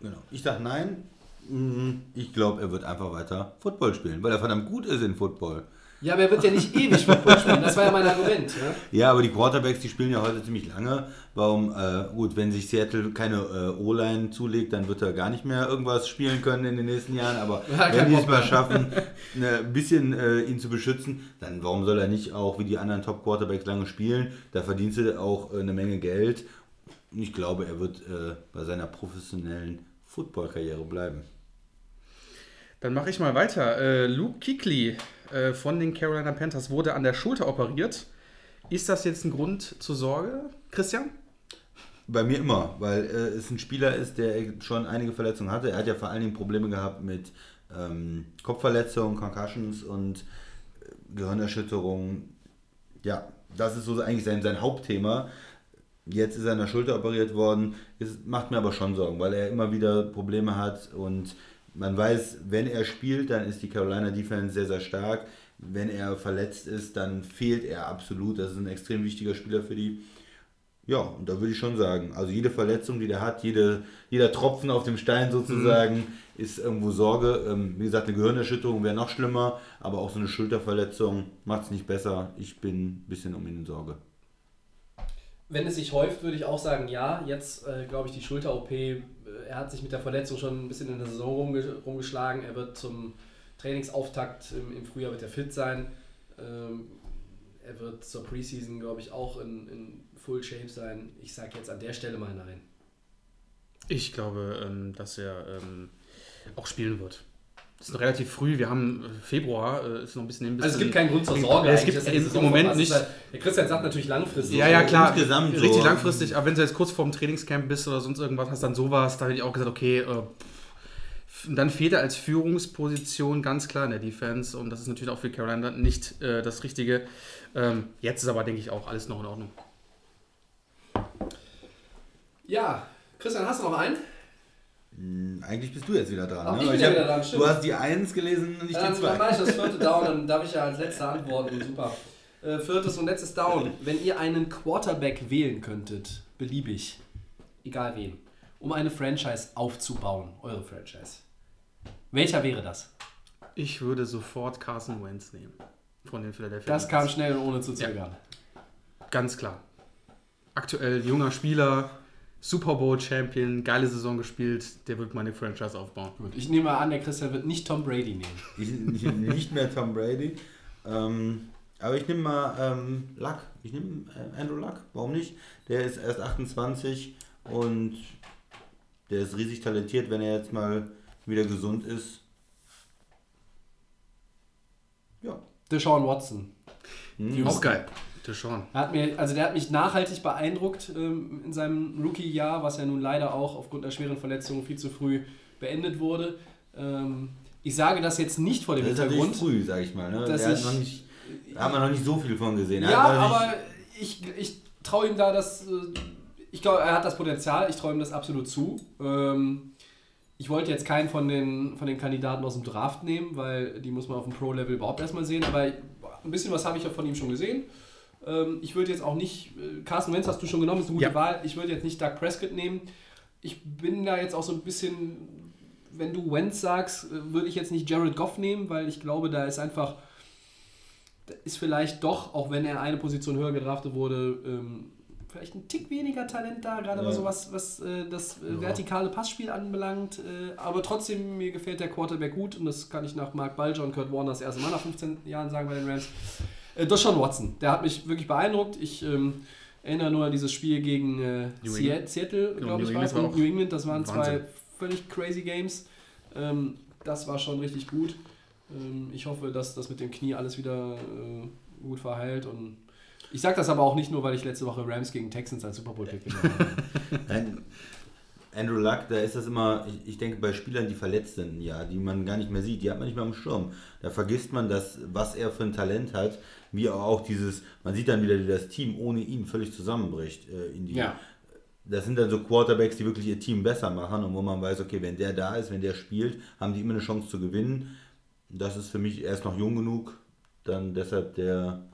Genau. Ich sage nein. Mm, Ich glaube, er wird einfach weiter Football spielen, weil er verdammt gut ist in Football. Ja, aber er wird ja nicht ewig Football spielen. Das war ja mein Argument. Ja? Ja, aber die Quarterbacks, die spielen ja heute ziemlich lange. Warum, äh, gut, wenn sich Seattle keine äh, O-Line zulegt, dann wird er gar nicht mehr irgendwas spielen können in den nächsten Jahren. Aber Ja, wenn die es mal schaffen, *laughs* ne, ein bisschen äh, ihn zu beschützen, dann warum soll er nicht auch wie die anderen Top-Quarterbacks lange spielen? Da verdienst du auch äh, eine Menge Geld. Und ich glaube, er wird äh, bei seiner professionellen Football-Karriere bleiben. Dann mache ich mal weiter. Äh, Luke Kuechly äh, von den Carolina Panthers wurde an der Schulter operiert. Ist das jetzt ein Grund zur Sorge, Christian? Bei mir immer, weil äh, es ein Spieler ist, der schon einige Verletzungen hatte. Er hat ja vor allen Dingen Probleme gehabt mit ähm, Kopfverletzungen, Concussions und äh, Gehirnerschütterungen. Ja, das ist so eigentlich sein, sein Hauptthema. Jetzt ist er an der Schulter operiert worden. Es macht mir aber schon Sorgen, weil er immer wieder Probleme hat und man weiß, wenn er spielt, dann ist die Carolina Defense sehr, sehr stark. Wenn er verletzt ist, dann fehlt er absolut. Das ist ein extrem wichtiger Spieler für die. Ja, und da würde ich schon sagen, also jede Verletzung, die der hat, jede, jeder Tropfen auf dem Stein sozusagen, ist irgendwo Sorge. Ähm, wie gesagt, eine Gehirnerschütterung wäre noch schlimmer, aber auch so eine Schulterverletzung macht es nicht besser. Ich bin ein bisschen um ihn in Sorge. Wenn es sich häuft, würde ich auch sagen, ja. Jetzt äh, glaube ich, die Schulter-OP, er hat sich mit der Verletzung schon ein bisschen in der Saison rumge rumgeschlagen. Er wird zum Trainingsauftakt im, im Frühjahr wird er fit sein. Ähm, er wird zur Preseason, glaube ich, auch in, in Full Shape sein. Ich sage jetzt an der Stelle mal nein. Ich glaube, ähm, dass er ähm, auch spielen wird. Es ist noch relativ früh, wir haben äh, Februar, äh, ist noch ein bisschen ein bisschen. Also es gibt keinen Grund zur Sorge. Es gibt im, Saison Moment nicht. Halt- Der Christian sagt natürlich langfristig. Ja, ja, klar. insgesamt so- richtig langfristig, aber wenn du jetzt kurz vorm Trainingscamp bist oder sonst irgendwas, hast dann sowas, da hätte ich auch gesagt, okay, äh, dann fehlt er als Führungsposition ganz klar in der Defense und das ist natürlich auch für Carolina nicht äh, das Richtige. Ähm, jetzt ist aber, denke ich, auch alles noch in Ordnung. Ja, Christian, hast du noch einen? Hm, Eigentlich bist du jetzt wieder dran. Ach, ne? ich ja hab- wieder dran. Du hast die 1 gelesen und nicht Dann, die dann 2. mache ich das vierte *laughs* Down, dann darf ich ja als letzter antworten. Super. Äh, viertes und letztes Down. Wenn ihr einen Quarterback wählen könntet, beliebig, egal wen, um eine Franchise aufzubauen, eure Franchise, welcher wäre das? Ich würde sofort Carson Wentz nehmen. Von den Philadelphia Das kam schnell und ohne zu zögern. Ganz klar. Aktuell junger Spieler, Super Bowl Champion, geile Saison gespielt, der wird meine Franchise aufbauen. Gut, ich nehme mal an, der Christian wird nicht Tom Brady nehmen. *laughs* Ich, ich nicht mehr Tom Brady. Ähm, aber ich nehme mal ähm, Luck. Ich nehme äh, Andrew Luck. Warum nicht? Der ist erst 28 und der ist riesig talentiert, wenn er jetzt mal wieder gesund ist. Ja. Deshaun Watson. Hm. Auch geil. Deshaun. Er hat mir, also der hat mich nachhaltig beeindruckt ähm, in seinem Rookie-Jahr, was ja nun leider auch aufgrund der schweren Verletzung viel zu früh beendet wurde. Ähm, ich sage das jetzt nicht vor dem Das ist Hintergrund. früh, sag ich mal. Ne? dass ich- noch nicht, da haben wir noch nicht so viel von gesehen. Ja, aber ich, ich traue ihm da das. äh, Ich glaube, er hat das Potenzial, ich traue ihm das absolut zu. Ähm, ich wollte jetzt keinen von den, von den Kandidaten aus dem Draft nehmen, weil die muss man auf dem Pro-Level überhaupt erstmal sehen. Aber ein bisschen was habe ich ja von ihm schon gesehen. Ähm, ich würde jetzt auch nicht. äh, Carsten Wentz hast du schon genommen, ist eine gute Ja. Wahl. Ich würde jetzt nicht Doug Prescott nehmen. Ich bin da jetzt auch so ein bisschen. Wenn du Wentz sagst, äh, würde ich jetzt nicht Jared Goff nehmen, weil ich glaube, da ist einfach da ist vielleicht doch, auch wenn er eine Position höher gedraftet wurde, ähm, vielleicht ein Tick weniger Talent da, gerade Ja. was so was, was äh, das Ja. vertikale Passspiel anbelangt. Aber trotzdem, mir gefällt der Quarterback gut und das kann ich nach Mark Balger und Kurt Warner das erste Mal nach 15 Jahren sagen bei den Rams. Äh, Deshaun Watson, der hat mich wirklich beeindruckt. Ich ähm, erinnere nur an dieses Spiel gegen äh, Seattle, Genau, glaube ich, war und New England. Das waren zwei Wahnsinn. völlig crazy Games. Ähm, das war schon richtig gut. Ähm, ich hoffe, dass das mit dem Knie alles wieder äh, gut verheilt. Und ich sage das aber auch nicht nur, weil ich letzte Woche Rams gegen Texans als Super Bowl Pick genommen habe. *laughs* Andrew Luck, da ist das immer, ich, ich denke bei Spielern, die verletzt sind, ja, die man gar nicht mehr sieht, die hat man nicht mehr am Schirm. Da vergisst man, dass, was er für ein Talent hat, wie auch dieses, man sieht dann wieder, wie das Team ohne ihn völlig zusammenbricht. Äh, in die, Ja. Das sind dann so Quarterbacks, die wirklich ihr Team besser machen und wo man weiß, okay, wenn der da ist, wenn der spielt, haben die immer eine Chance zu gewinnen. Das ist für mich, er ist noch jung genug, dann deshalb der,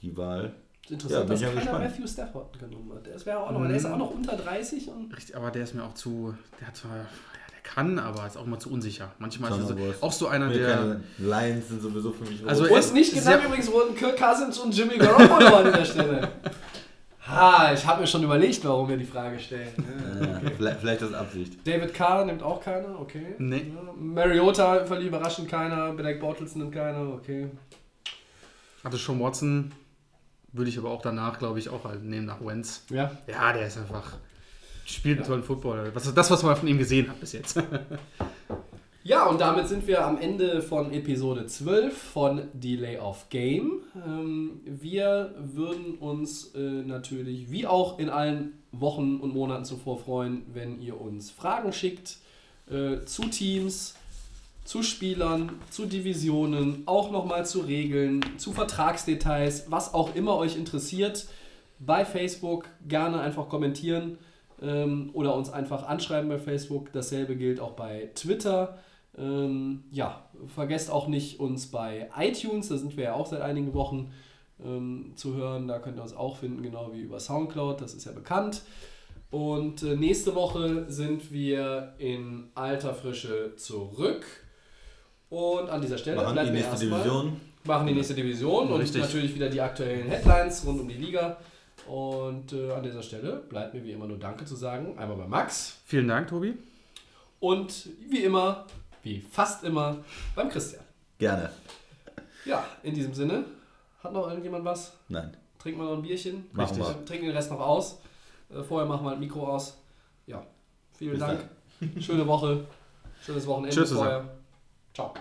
die Wahl. Interessant, Ja, dass ich ja keiner gespannt. Matthew Stafford genommen hat. Der, wäre auch noch, der ist auch noch unter 30 und Richtig, aber der ist mir auch zu. Der hat zwar. Der kann, aber ist auch mal zu unsicher. Manchmal ist er so, auch so einer, Nee, der. Lions sind sowieso für mich Also rot. er Und ist nicht genannt sehr- übrigens wurden Kirk Cousins und Jimmy Garoppolo an dieser *laughs* Stelle. Ha, ich habe mir schon überlegt, warum wir die Frage stellen. Ja. Ja, vielleicht, vielleicht das Absicht. David Carr nimmt auch keiner, okay. Nee. Ja, Mariota völlig überraschend keiner, Blake Bortles nimmt keiner, okay. Hatte schon Watson. Würde ich aber auch danach, glaube ich, auch halt nehmen nach Wentz. Ja. Ja, der ist einfach. Spielt einen tollen Football. Was ist das, was man von ihm gesehen hat bis jetzt? *laughs* Ja, und damit sind wir am Ende von Episode 12 von Delay of Game. Ähm, wir würden uns äh, natürlich, wie auch in allen Wochen und Monaten zuvor, freuen, wenn ihr uns Fragen schickt äh, zu Teams, zu Spielern, zu Divisionen, auch nochmal zu Regeln, zu Vertragsdetails, was auch immer euch interessiert. Bei Facebook gerne einfach kommentieren ähm, oder uns einfach anschreiben bei Facebook. Dasselbe gilt auch bei Twitter. Ähm, ja, vergesst auch nicht, uns bei iTunes, da sind wir ja auch seit einigen Wochen ähm, zu hören. Da könnt ihr uns auch finden, genau wie über Soundcloud, das ist ja bekannt. Und äh, nächste Woche sind wir in alter Frische zurück. Und an dieser Stelle Machen die bleiben wir nächste Division. machen die nächste Division und Richtig. natürlich wieder die aktuellen Headlines rund um die Liga. Und äh, an dieser Stelle bleibt mir wie immer nur Danke zu sagen. Einmal bei Max Vielen Dank, Tobi. und wie immer, wie fast immer, beim Christian. Gerne. Ja, in diesem Sinne, hat noch irgendjemand was? Nein. Trinken wir noch ein Bierchen? Machen wir. Äh, Trinken den Rest noch aus. Äh, vorher machen wir halt Mikro aus. Ja, vielen Bis Dank. Schöne Woche. Schönes Wochenende Tschüss vorher. Ciao.